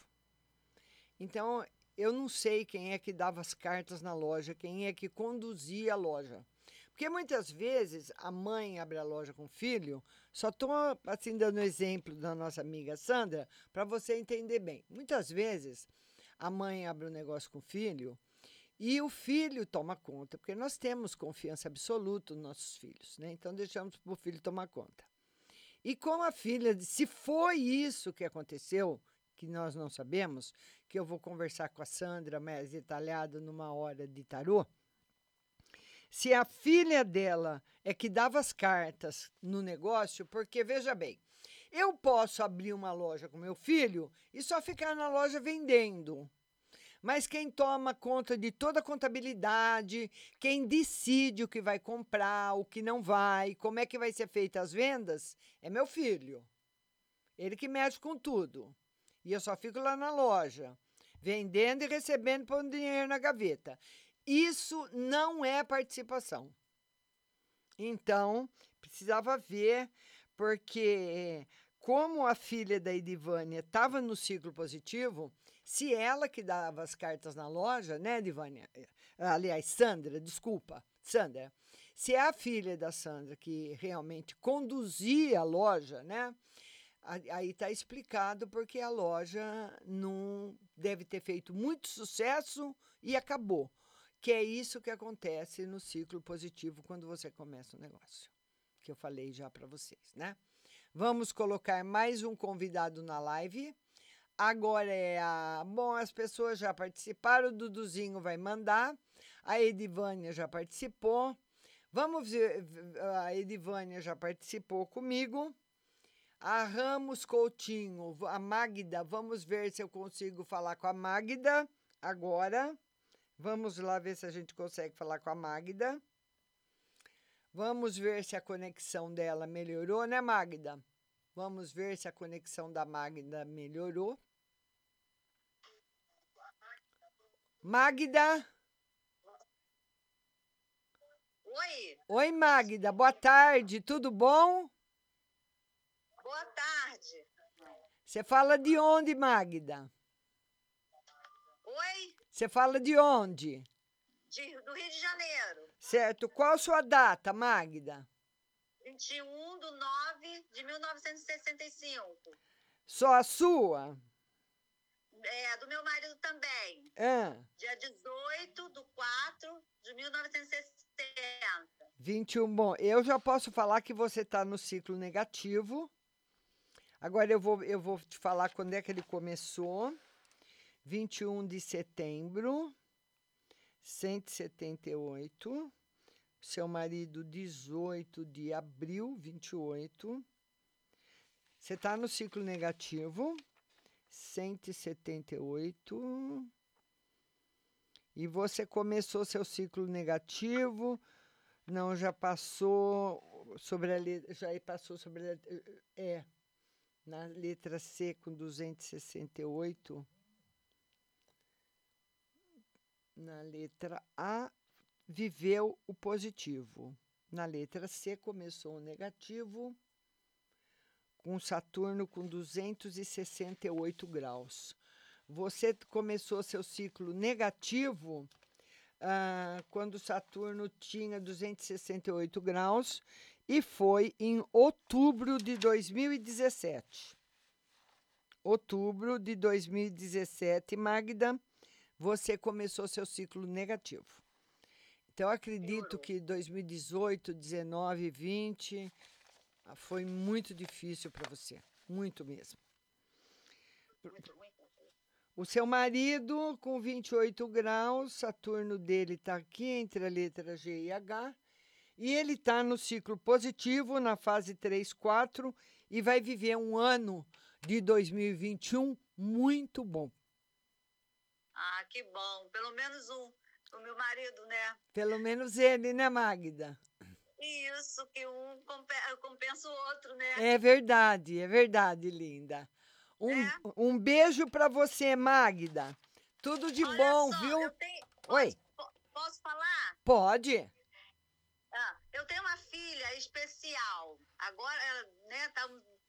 Então, eu não sei quem é que dava as cartas na loja, quem é que conduzia a loja. Porque muitas vezes a mãe abre a loja com o filho, só estou assim dando exemplo da nossa amiga Sandra, para você entender bem. Muitas vezes a mãe abre um negócio com o filho e o filho toma conta, porque nós temos confiança absoluta nos nossos filhos, né? Então deixamos para o filho tomar conta. E como a filha, se foi isso que aconteceu, que nós não sabemos, que eu vou conversar com a Sandra mais detalhado numa hora de tarô, se a filha dela é que dava as cartas no negócio, porque veja bem, eu posso abrir uma loja com meu filho e só ficar na loja vendendo. Mas quem toma conta de toda a contabilidade, quem decide o que vai comprar, o que não vai, como é que vai ser feita as vendas, é meu filho. Ele que mexe com tudo. E eu só fico lá na loja, vendendo e recebendo pondo dinheiro na gaveta. Isso não é participação. Então, precisava ver, porque como a filha da Edivânia estava no ciclo positivo, se ela que dava as cartas na loja, né, Edivânia? Aliás, Sandra, desculpa, Sandra. Se é a filha da Sandra que realmente conduzia a loja, né? Aí está explicado porque a loja não deve ter feito muito sucesso e acabou que é isso que acontece no ciclo positivo quando você começa o negócio, que eu falei já para vocês, né? Vamos colocar mais um convidado na live. Agora é a. Bom, as pessoas já participaram, o Duduzinho vai mandar, a Edivânia já participou. Vamos ver, a Edivânia já participou comigo. A Ramos Coutinho, a Magda, vamos ver se eu consigo falar com a Magda agora. Vamos lá ver se a gente consegue falar com a Magda. Vamos ver se a conexão dela melhorou, né, Magda? Vamos ver se a conexão da Magda melhorou. Magda? Oi, Oi, Magda. Boa tarde. Tudo bom? boa tarde. Você fala de onde, Magda? Oi, Você fala de onde? de- do Rio de Janeiro. Certo. Qual a sua data, Magda? 21 de 9 de 1965. Só a sua? É, do meu marido também. Ah, Dia 18 de 4 de 1960. 21. Bom, eu já posso falar que você está no ciclo negativo. Agora eu vou, eu vou te falar quando é que ele começou. 21 de setembro, 178. Seu marido, 18 de abril, 28. Você está no ciclo negativo, 178. E você começou seu ciclo negativo, não, já passou sobre a letra, já passou sobre a, é, na letra C com 268. Na letra A, viveu o positivo. Na letra C, começou o negativo, com Saturno com 268 graus. Você começou seu ciclo negativo ah, quando Saturno tinha 268 graus e foi em outubro de 2017. outubro de 2017, Magda, você começou seu ciclo negativo. Então, acredito que 2018, 19, 20 ah, foi muito difícil para você. Muito mesmo. O seu marido, com 28 graus, Saturno dele está aqui entre a letra G e H, e ele está no ciclo positivo, na fase 3, 4, e vai viver um ano de 2021 muito bom. Ah, que bom. Pelo menos um. O meu marido, né? Pelo menos ele, né, Magda? Isso, que um compe- compensa o outro, né? É verdade, é verdade, linda. Um, um beijo para você, Magda. Tudo de bom, viu? Oi, Po- Posso falar? pode? Ah, eu tenho uma filha especial. Agora, ela, né, tá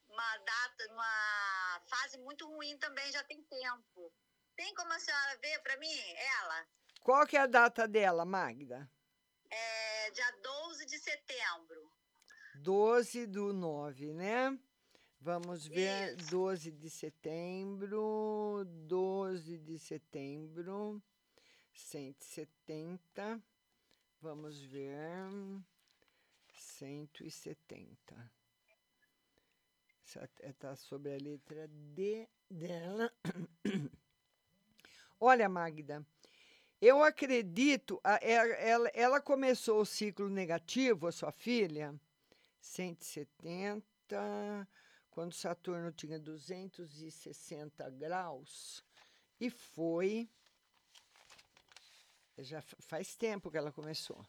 uma data, uma fase muito ruim também, já tem tempo. Tem como a senhora ver para mim, ela? Qual que é a data dela, Magda? É dia 12 de setembro. 12 do 9, né? Vamos ver, 12 de setembro, 12 de setembro, 170, vamos ver, 170. Está sobre a letra D dela. Olha, Magda, eu acredito, é- ela, ela começou o ciclo negativo, a sua filha, 170, quando Saturno tinha 260 graus, e foi. Já fa- faz tempo que ela começou.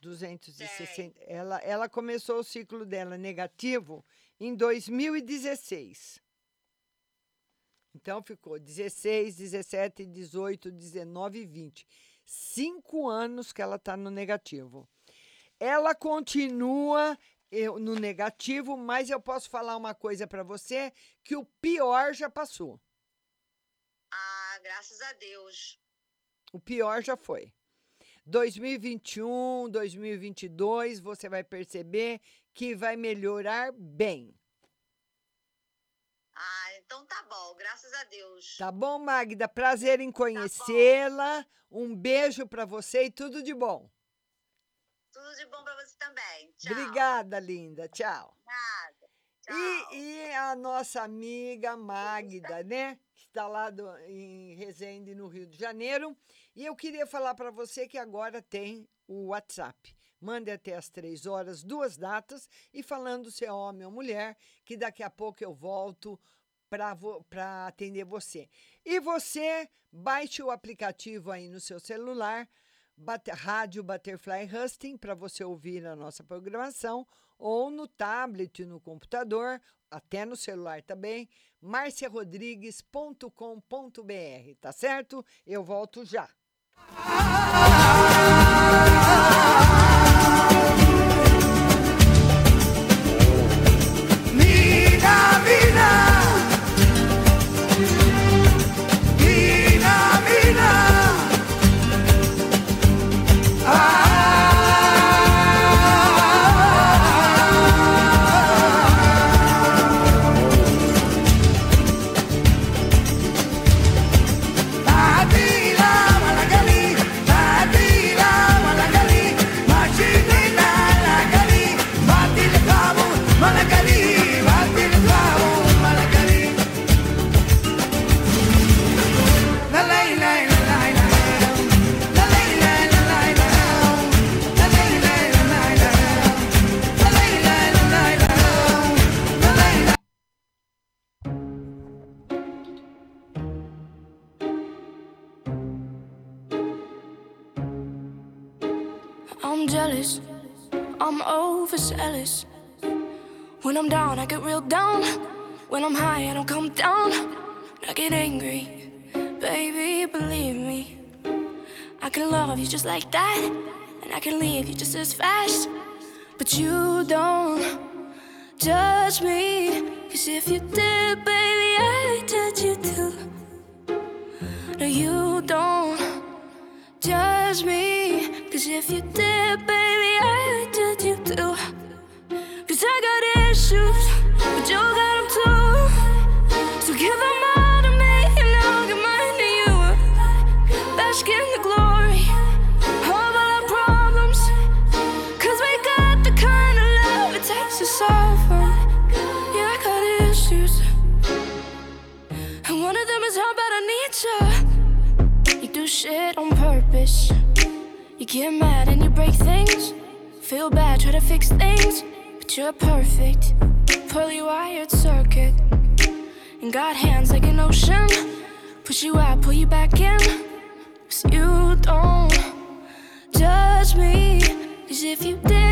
260. Ela, ela começou o ciclo dela negativo em 2016. Então ficou 16, 17, 18, 19 e 20. Cinco anos que ela está no negativo. Ela continua eu, no negativo, mas eu posso falar uma coisa para você que o pior já passou. Ah, graças a Deus. O pior já foi. 2021, 2022, você vai perceber que vai melhorar bem. Então tá bom, graças a Deus. Tá bom, Magda? Prazer em conhecê-la. Um beijo para você e tudo de bom. Tudo de bom pra você também. Tchau. Obrigada, linda. Tchau. Nada. E, e a nossa amiga Magda, né? Que está lá do- em Resende, no Rio de Janeiro. E eu queria falar para você que agora tem o WhatsApp. Mande até as três horas, duas datas, e falando se é homem ou mulher, que daqui a pouco eu volto para atender você. E você baixe o aplicativo aí no seu celular, Rádio Butterfly Husting, para você ouvir a nossa programação, ou no tablet, no computador, até no celular também, marciarodrigues.com.br, tá certo? Eu volto já. Mina, overzealous. When I'm down, I get real down. When I'm high, I don't come down. I get angry, baby, believe me. I can love you just like that, and I can leave you just as fast. But you don't judge me, cause if you did, baby, I would judge you too. No, you don't judge me. Cause if you did, baby, I would judge you too. Cause I got issues, but you got them too. So give them all to me, and I'll give mine to you. Bask in the glory of all our problems. Cause we got the kind of love it takes to solve. Yeah, I got issues. And one of them is how bad I need you. You do shit on purpose. You get mad and you break things. Feel bad, try to fix things picture a perfect, poorly wired circuit. And got hands like an ocean. Push you out, pull you back in. Cause you don't judge me. Cause if you did,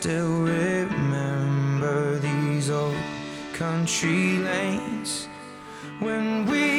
still remember these old country lanes when we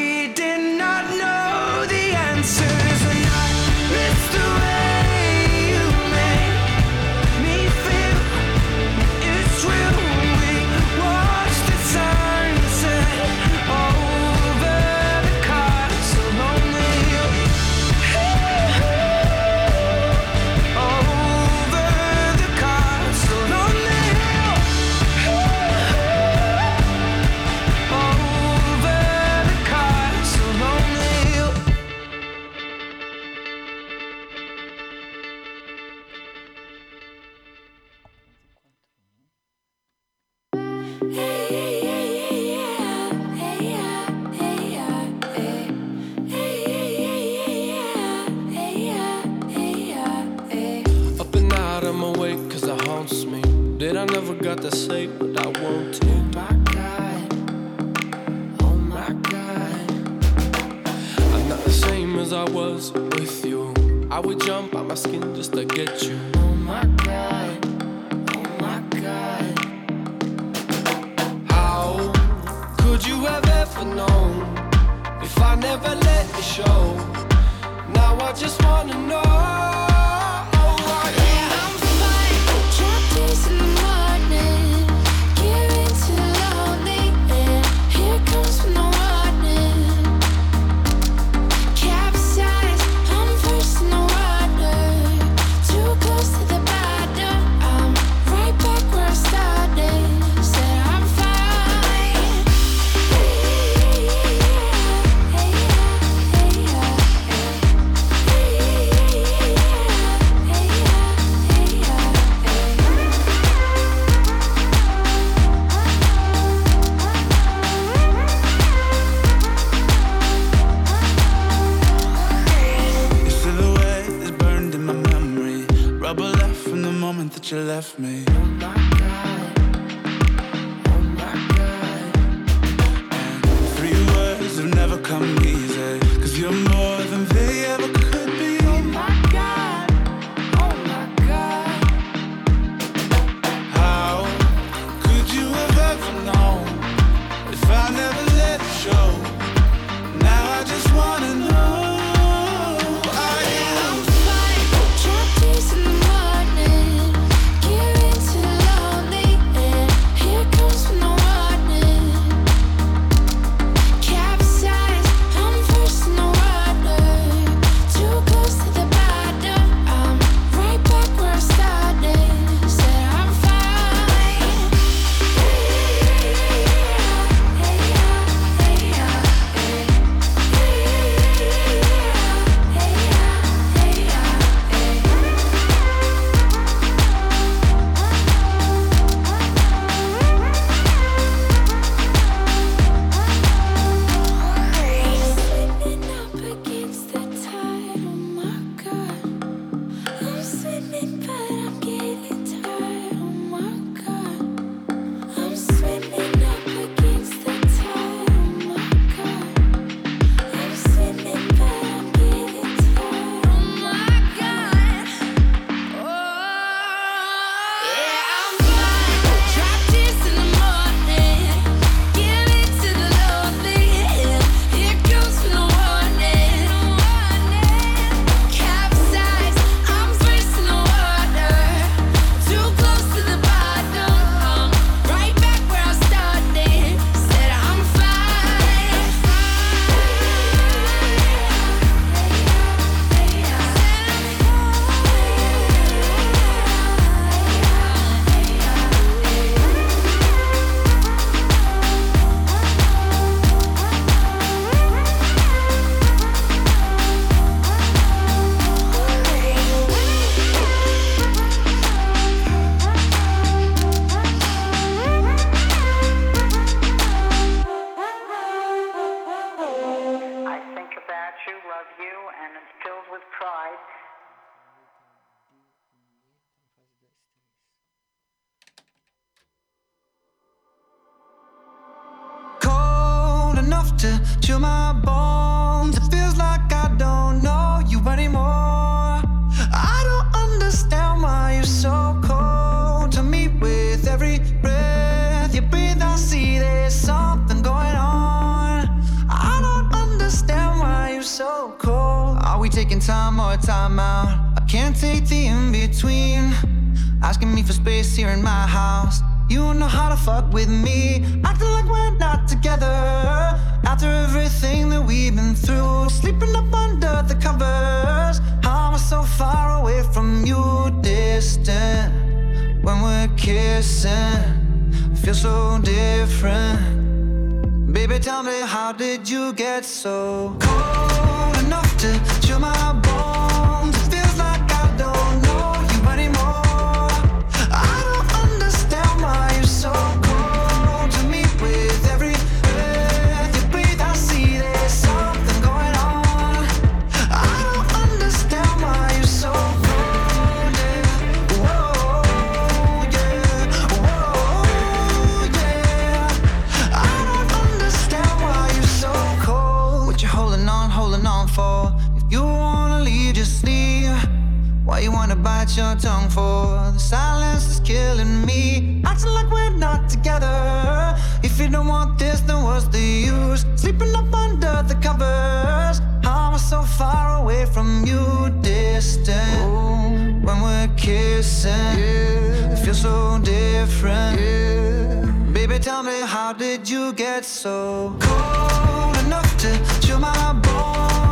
from you distant oh. when we're kissing. Yeah. I feel so different. Yeah. Baby, tell me, how did you get so cold enough to chill my bones?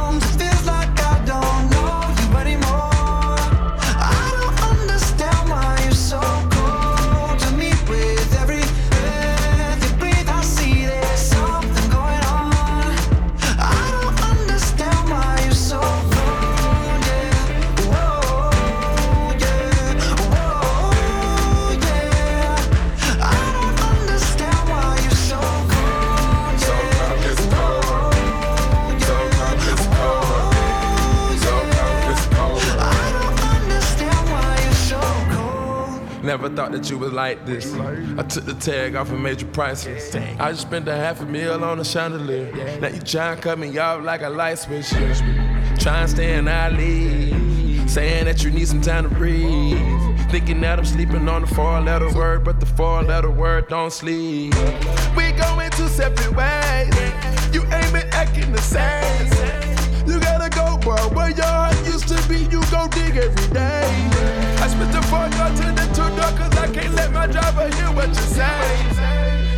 thought that you was like this. I took the tag off a major price priceless. I just spent a half a meal on a chandelier. Now you trying to cut me off like a light switch. Trying to stay in our. Saying that you need some time to breathe. Thinking that I'm sleeping on the four letter word, but the four letter word don't sleep. We going two separate ways. You ain't been acting the same world where your heart used to be, you go dig every day. I spit the four door to the two door, cause I can't let my driver hear what you say.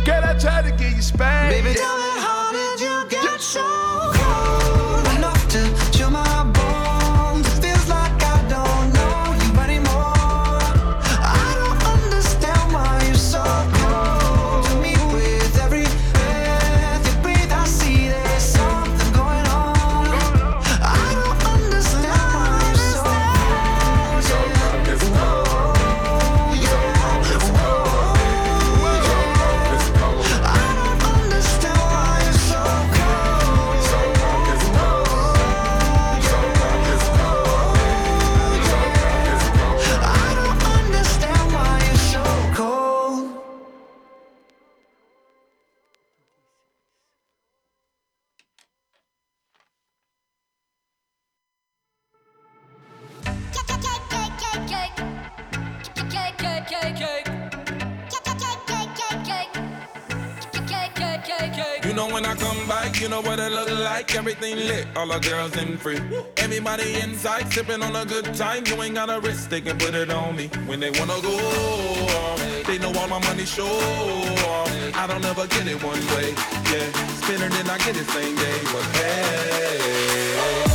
Can I try to get you spanked. Baby, tell me how did you get so all the girls in free. Everybody inside sipping on a good time. You ain't got a risk, they can put it on me. When they wanna go, they know all my money sure. I don't ever get it one way. Yeah, spinning and I get it same day. But hey.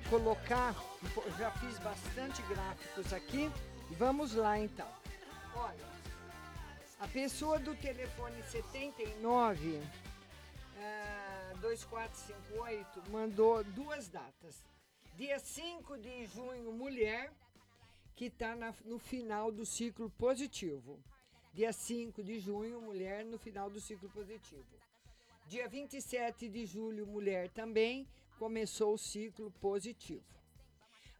Colocar. Já fiz bastante gráficos aqui. Vamos lá então. Olha, a pessoa do telefone 79 ah, 2458 mandou duas datas. Dia 5 de junho, mulher, que está no final do ciclo positivo. Dia 5 de junho, mulher, no final do ciclo positivo. Dia 27 de julho, mulher também, começou o ciclo positivo.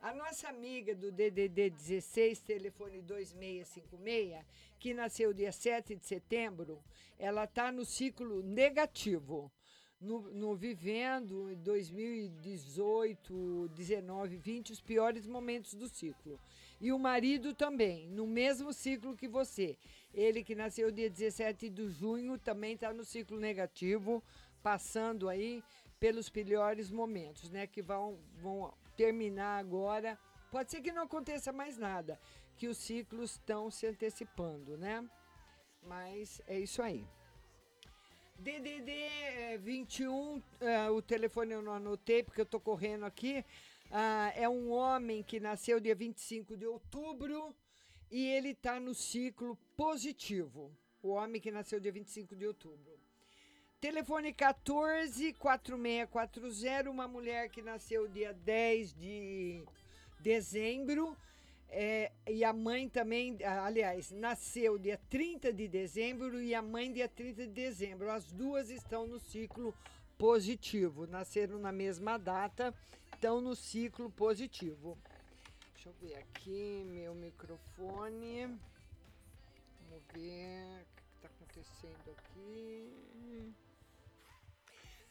A nossa amiga do DDD 16, telefone 2656, que nasceu dia 7 de setembro, ela está no ciclo negativo. No, no vivendo em 2018, 19, 20, os piores momentos do ciclo. E o marido também, no mesmo ciclo que você. Ele que nasceu dia 17 de junho também está no ciclo negativo, passando aí pelos piores momentos, né? Que vão, vão terminar agora. Pode ser que não aconteça mais nada, que os ciclos estão se antecipando, né? Mas é isso aí. DDD eh, 21, eh, o telefone eu não anotei porque eu tô correndo aqui. Ah, é um homem que nasceu dia 25 de outubro e ele está no ciclo positivo. O homem que nasceu dia 25 de outubro. Telefone 14 4640, uma mulher que nasceu dia 10 de dezembro. é, e a mãe também, ah, aliás, nasceu dia 30 de dezembro e a mãe dia 30 de dezembro. As duas estão no ciclo positivo, nasceram na mesma data, estão no ciclo positivo. Deixa eu ver aqui meu microfone. Vamos ver o que está acontecendo aqui.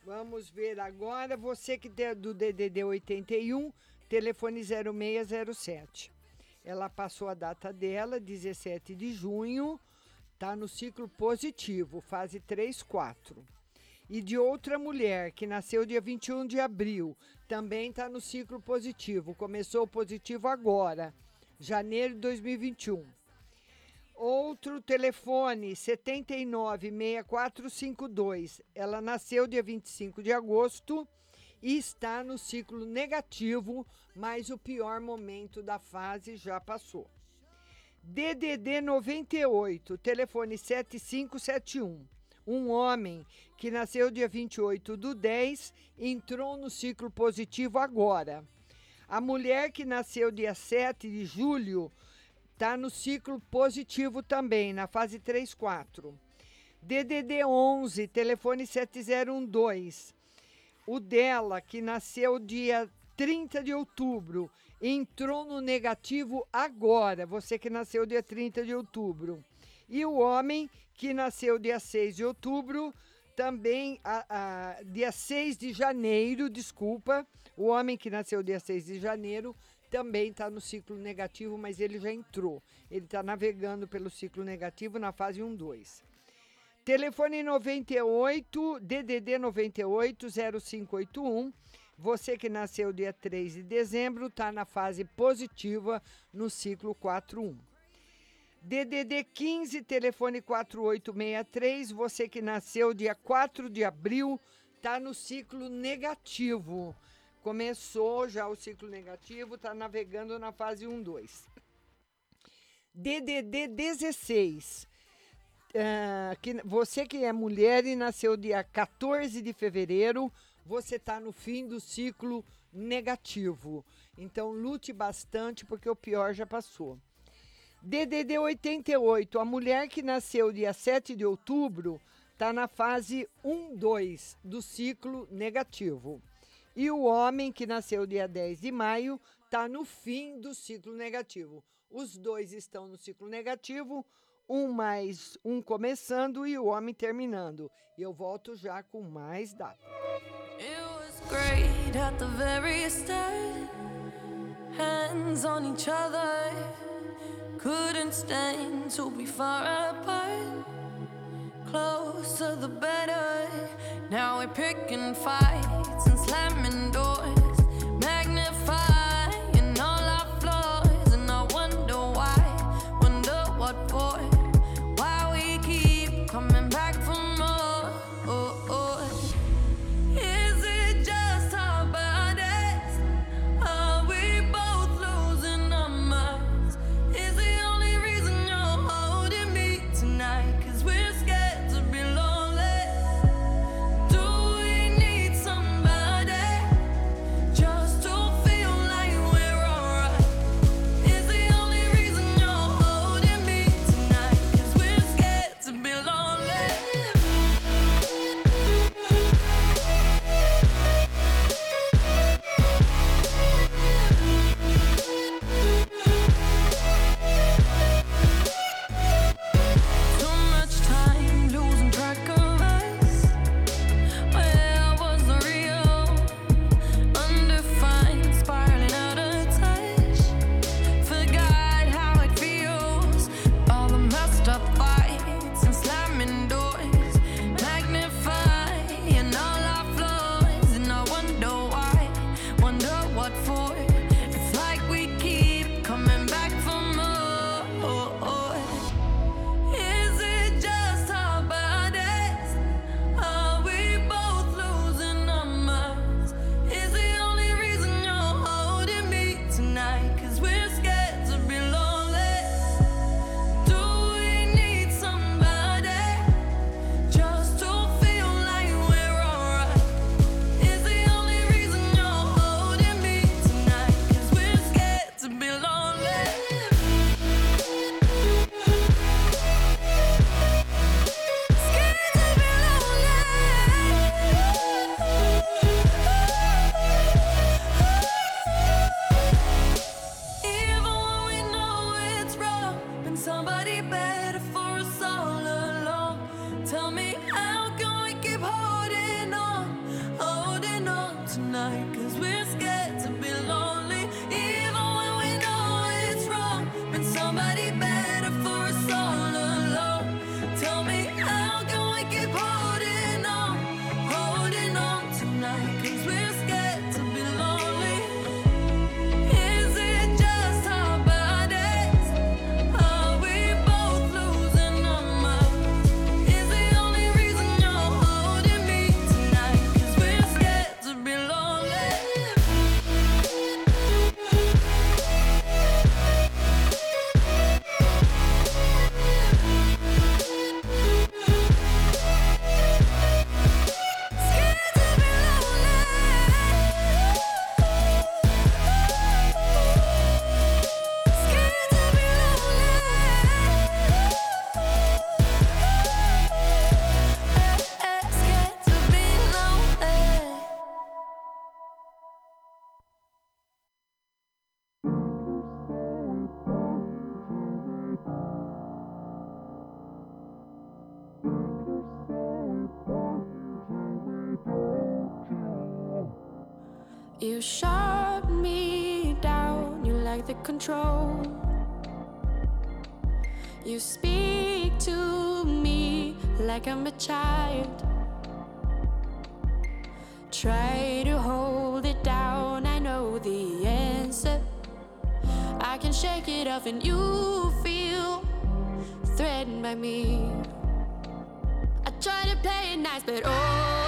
Vamos ver agora, você que é do DDD 81, telefone 0607. Ela passou a data dela, 17 de junho, tá no ciclo positivo, fase 3, 4. E de outra mulher que nasceu dia 21 de abril, também está no ciclo positivo, começou positivo agora, janeiro de 2021. Outro telefone, 796452. Ela nasceu dia 25 de agosto e está no ciclo negativo, mas o pior momento da fase já passou. DDD 98, telefone 7571. Um homem que nasceu dia 28 do 10 entrou no ciclo positivo agora. A mulher que nasceu dia 7 de julho está no ciclo positivo também, na fase 3, 4. DDD 11, telefone 7012. O dela, que nasceu dia 30 de outubro, entrou no negativo agora. Você que nasceu dia 30 de outubro. E o homem, que nasceu dia 6 de outubro, também a, a, dia 6 de janeiro, desculpa. O homem que nasceu dia 6 de janeiro também está no ciclo negativo, mas ele já entrou. Ele está navegando pelo ciclo negativo na fase 1, 2. Telefone 98, DDD 98 0581. Você que nasceu dia 3 de dezembro está na fase positiva no ciclo 41. DDD 15, telefone 4863. Você que nasceu dia 4 de abril está no ciclo negativo. Começou já o ciclo negativo, está navegando na fase 1, 2. DDD 16. ah, que, você que é mulher e nasceu dia 14 de fevereiro, você está no fim do ciclo negativo. Então lute bastante porque o pior já passou. DDD 88, a mulher que nasceu dia 7 de outubro está na fase 1, 2 do ciclo negativo. E o homem que nasceu dia 10 de maio está no fim do ciclo negativo. Os dois estão no ciclo negativo, um mais um começando e o homem terminando. E eu volto já com mais dados. great at the very start. Hands on each other, couldn't stand to be far apart. Closer the better. Now we're picking fights and slamming doors, You speak to me like I'm a child. Try to hold it down, I know the answer. I can shake it off, and you feel threatened by me. I try to play it nice, but oh,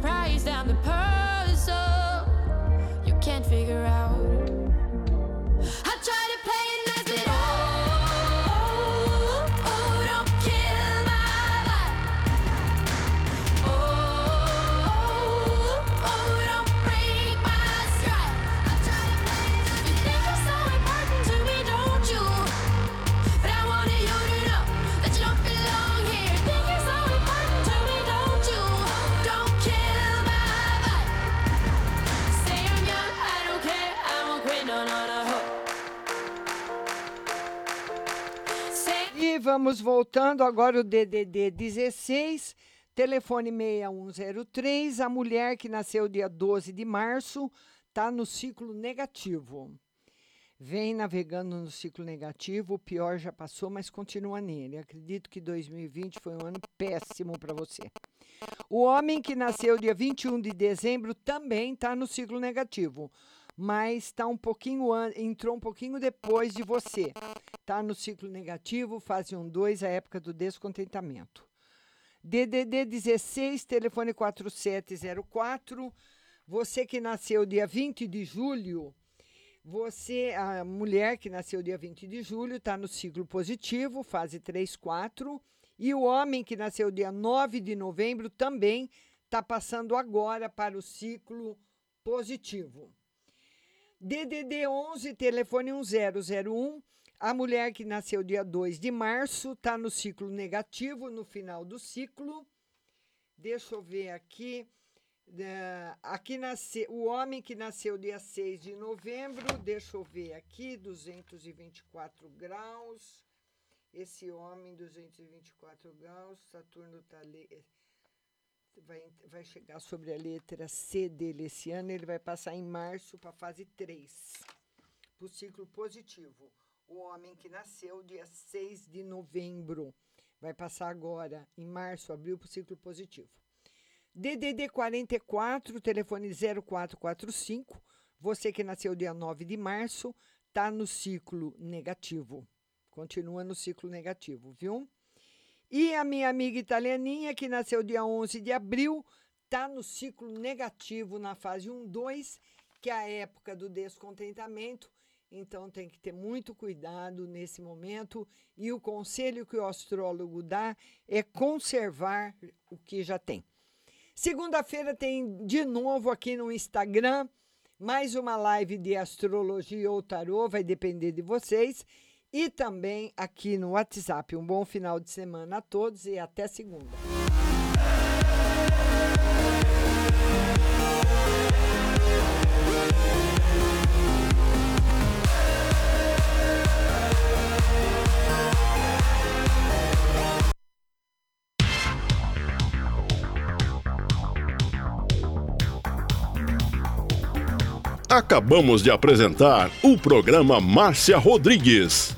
You're I'm the puzzle you can't figure out. E vamos voltando agora o DDD 16, telefone 6103. A mulher que nasceu dia 12 de março está no ciclo negativo. Vem navegando no ciclo negativo, o pior já passou, mas continua nele. Acredito que 2020 foi um ano péssimo para você. O homem que nasceu dia 21 de dezembro também está no ciclo negativo, mas está um pouquinho entrou um pouquinho depois de você. Está no ciclo negativo, fase 1, 2, a época do descontentamento. DDD 16, telefone 4704. Você que nasceu dia 20 de julho, você, a mulher que nasceu dia 20 de julho, está no ciclo positivo, fase 3, 4. E o homem que nasceu dia 9 de novembro também está passando agora para o ciclo positivo. DDD 11, telefone 1001. A mulher que nasceu dia 2 de março está no ciclo negativo, no final do ciclo. Deixa eu ver aqui. Eh, aqui nasce, o homem que nasceu dia 6 de novembro, deixa eu ver aqui, 224 graus. Esse homem, 224 graus, Saturno está vai, vai chegar sobre a letra C dele esse ano, ele vai passar em março para a fase 3, para o ciclo positivo. O homem que nasceu dia 6 de novembro vai passar agora, em março, abril, para o ciclo positivo. DDD 44, telefone 0445. Você que nasceu dia 9 de março, está no ciclo negativo. Continua no ciclo negativo, viu? E a minha amiga italianinha, que nasceu dia 11 de abril, está no ciclo negativo, na fase 1, 2, que é a época do descontentamento. Então tem que ter muito cuidado nesse momento. E o conselho que o astrólogo dá é conservar o que já tem. Segunda-feira tem de novo aqui no Instagram mais uma live de astrologia ou tarô, vai depender de vocês. E também aqui no WhatsApp. Um bom final de semana a todos e até segunda. Acabamos de apresentar o programa Márcia Rodrigues.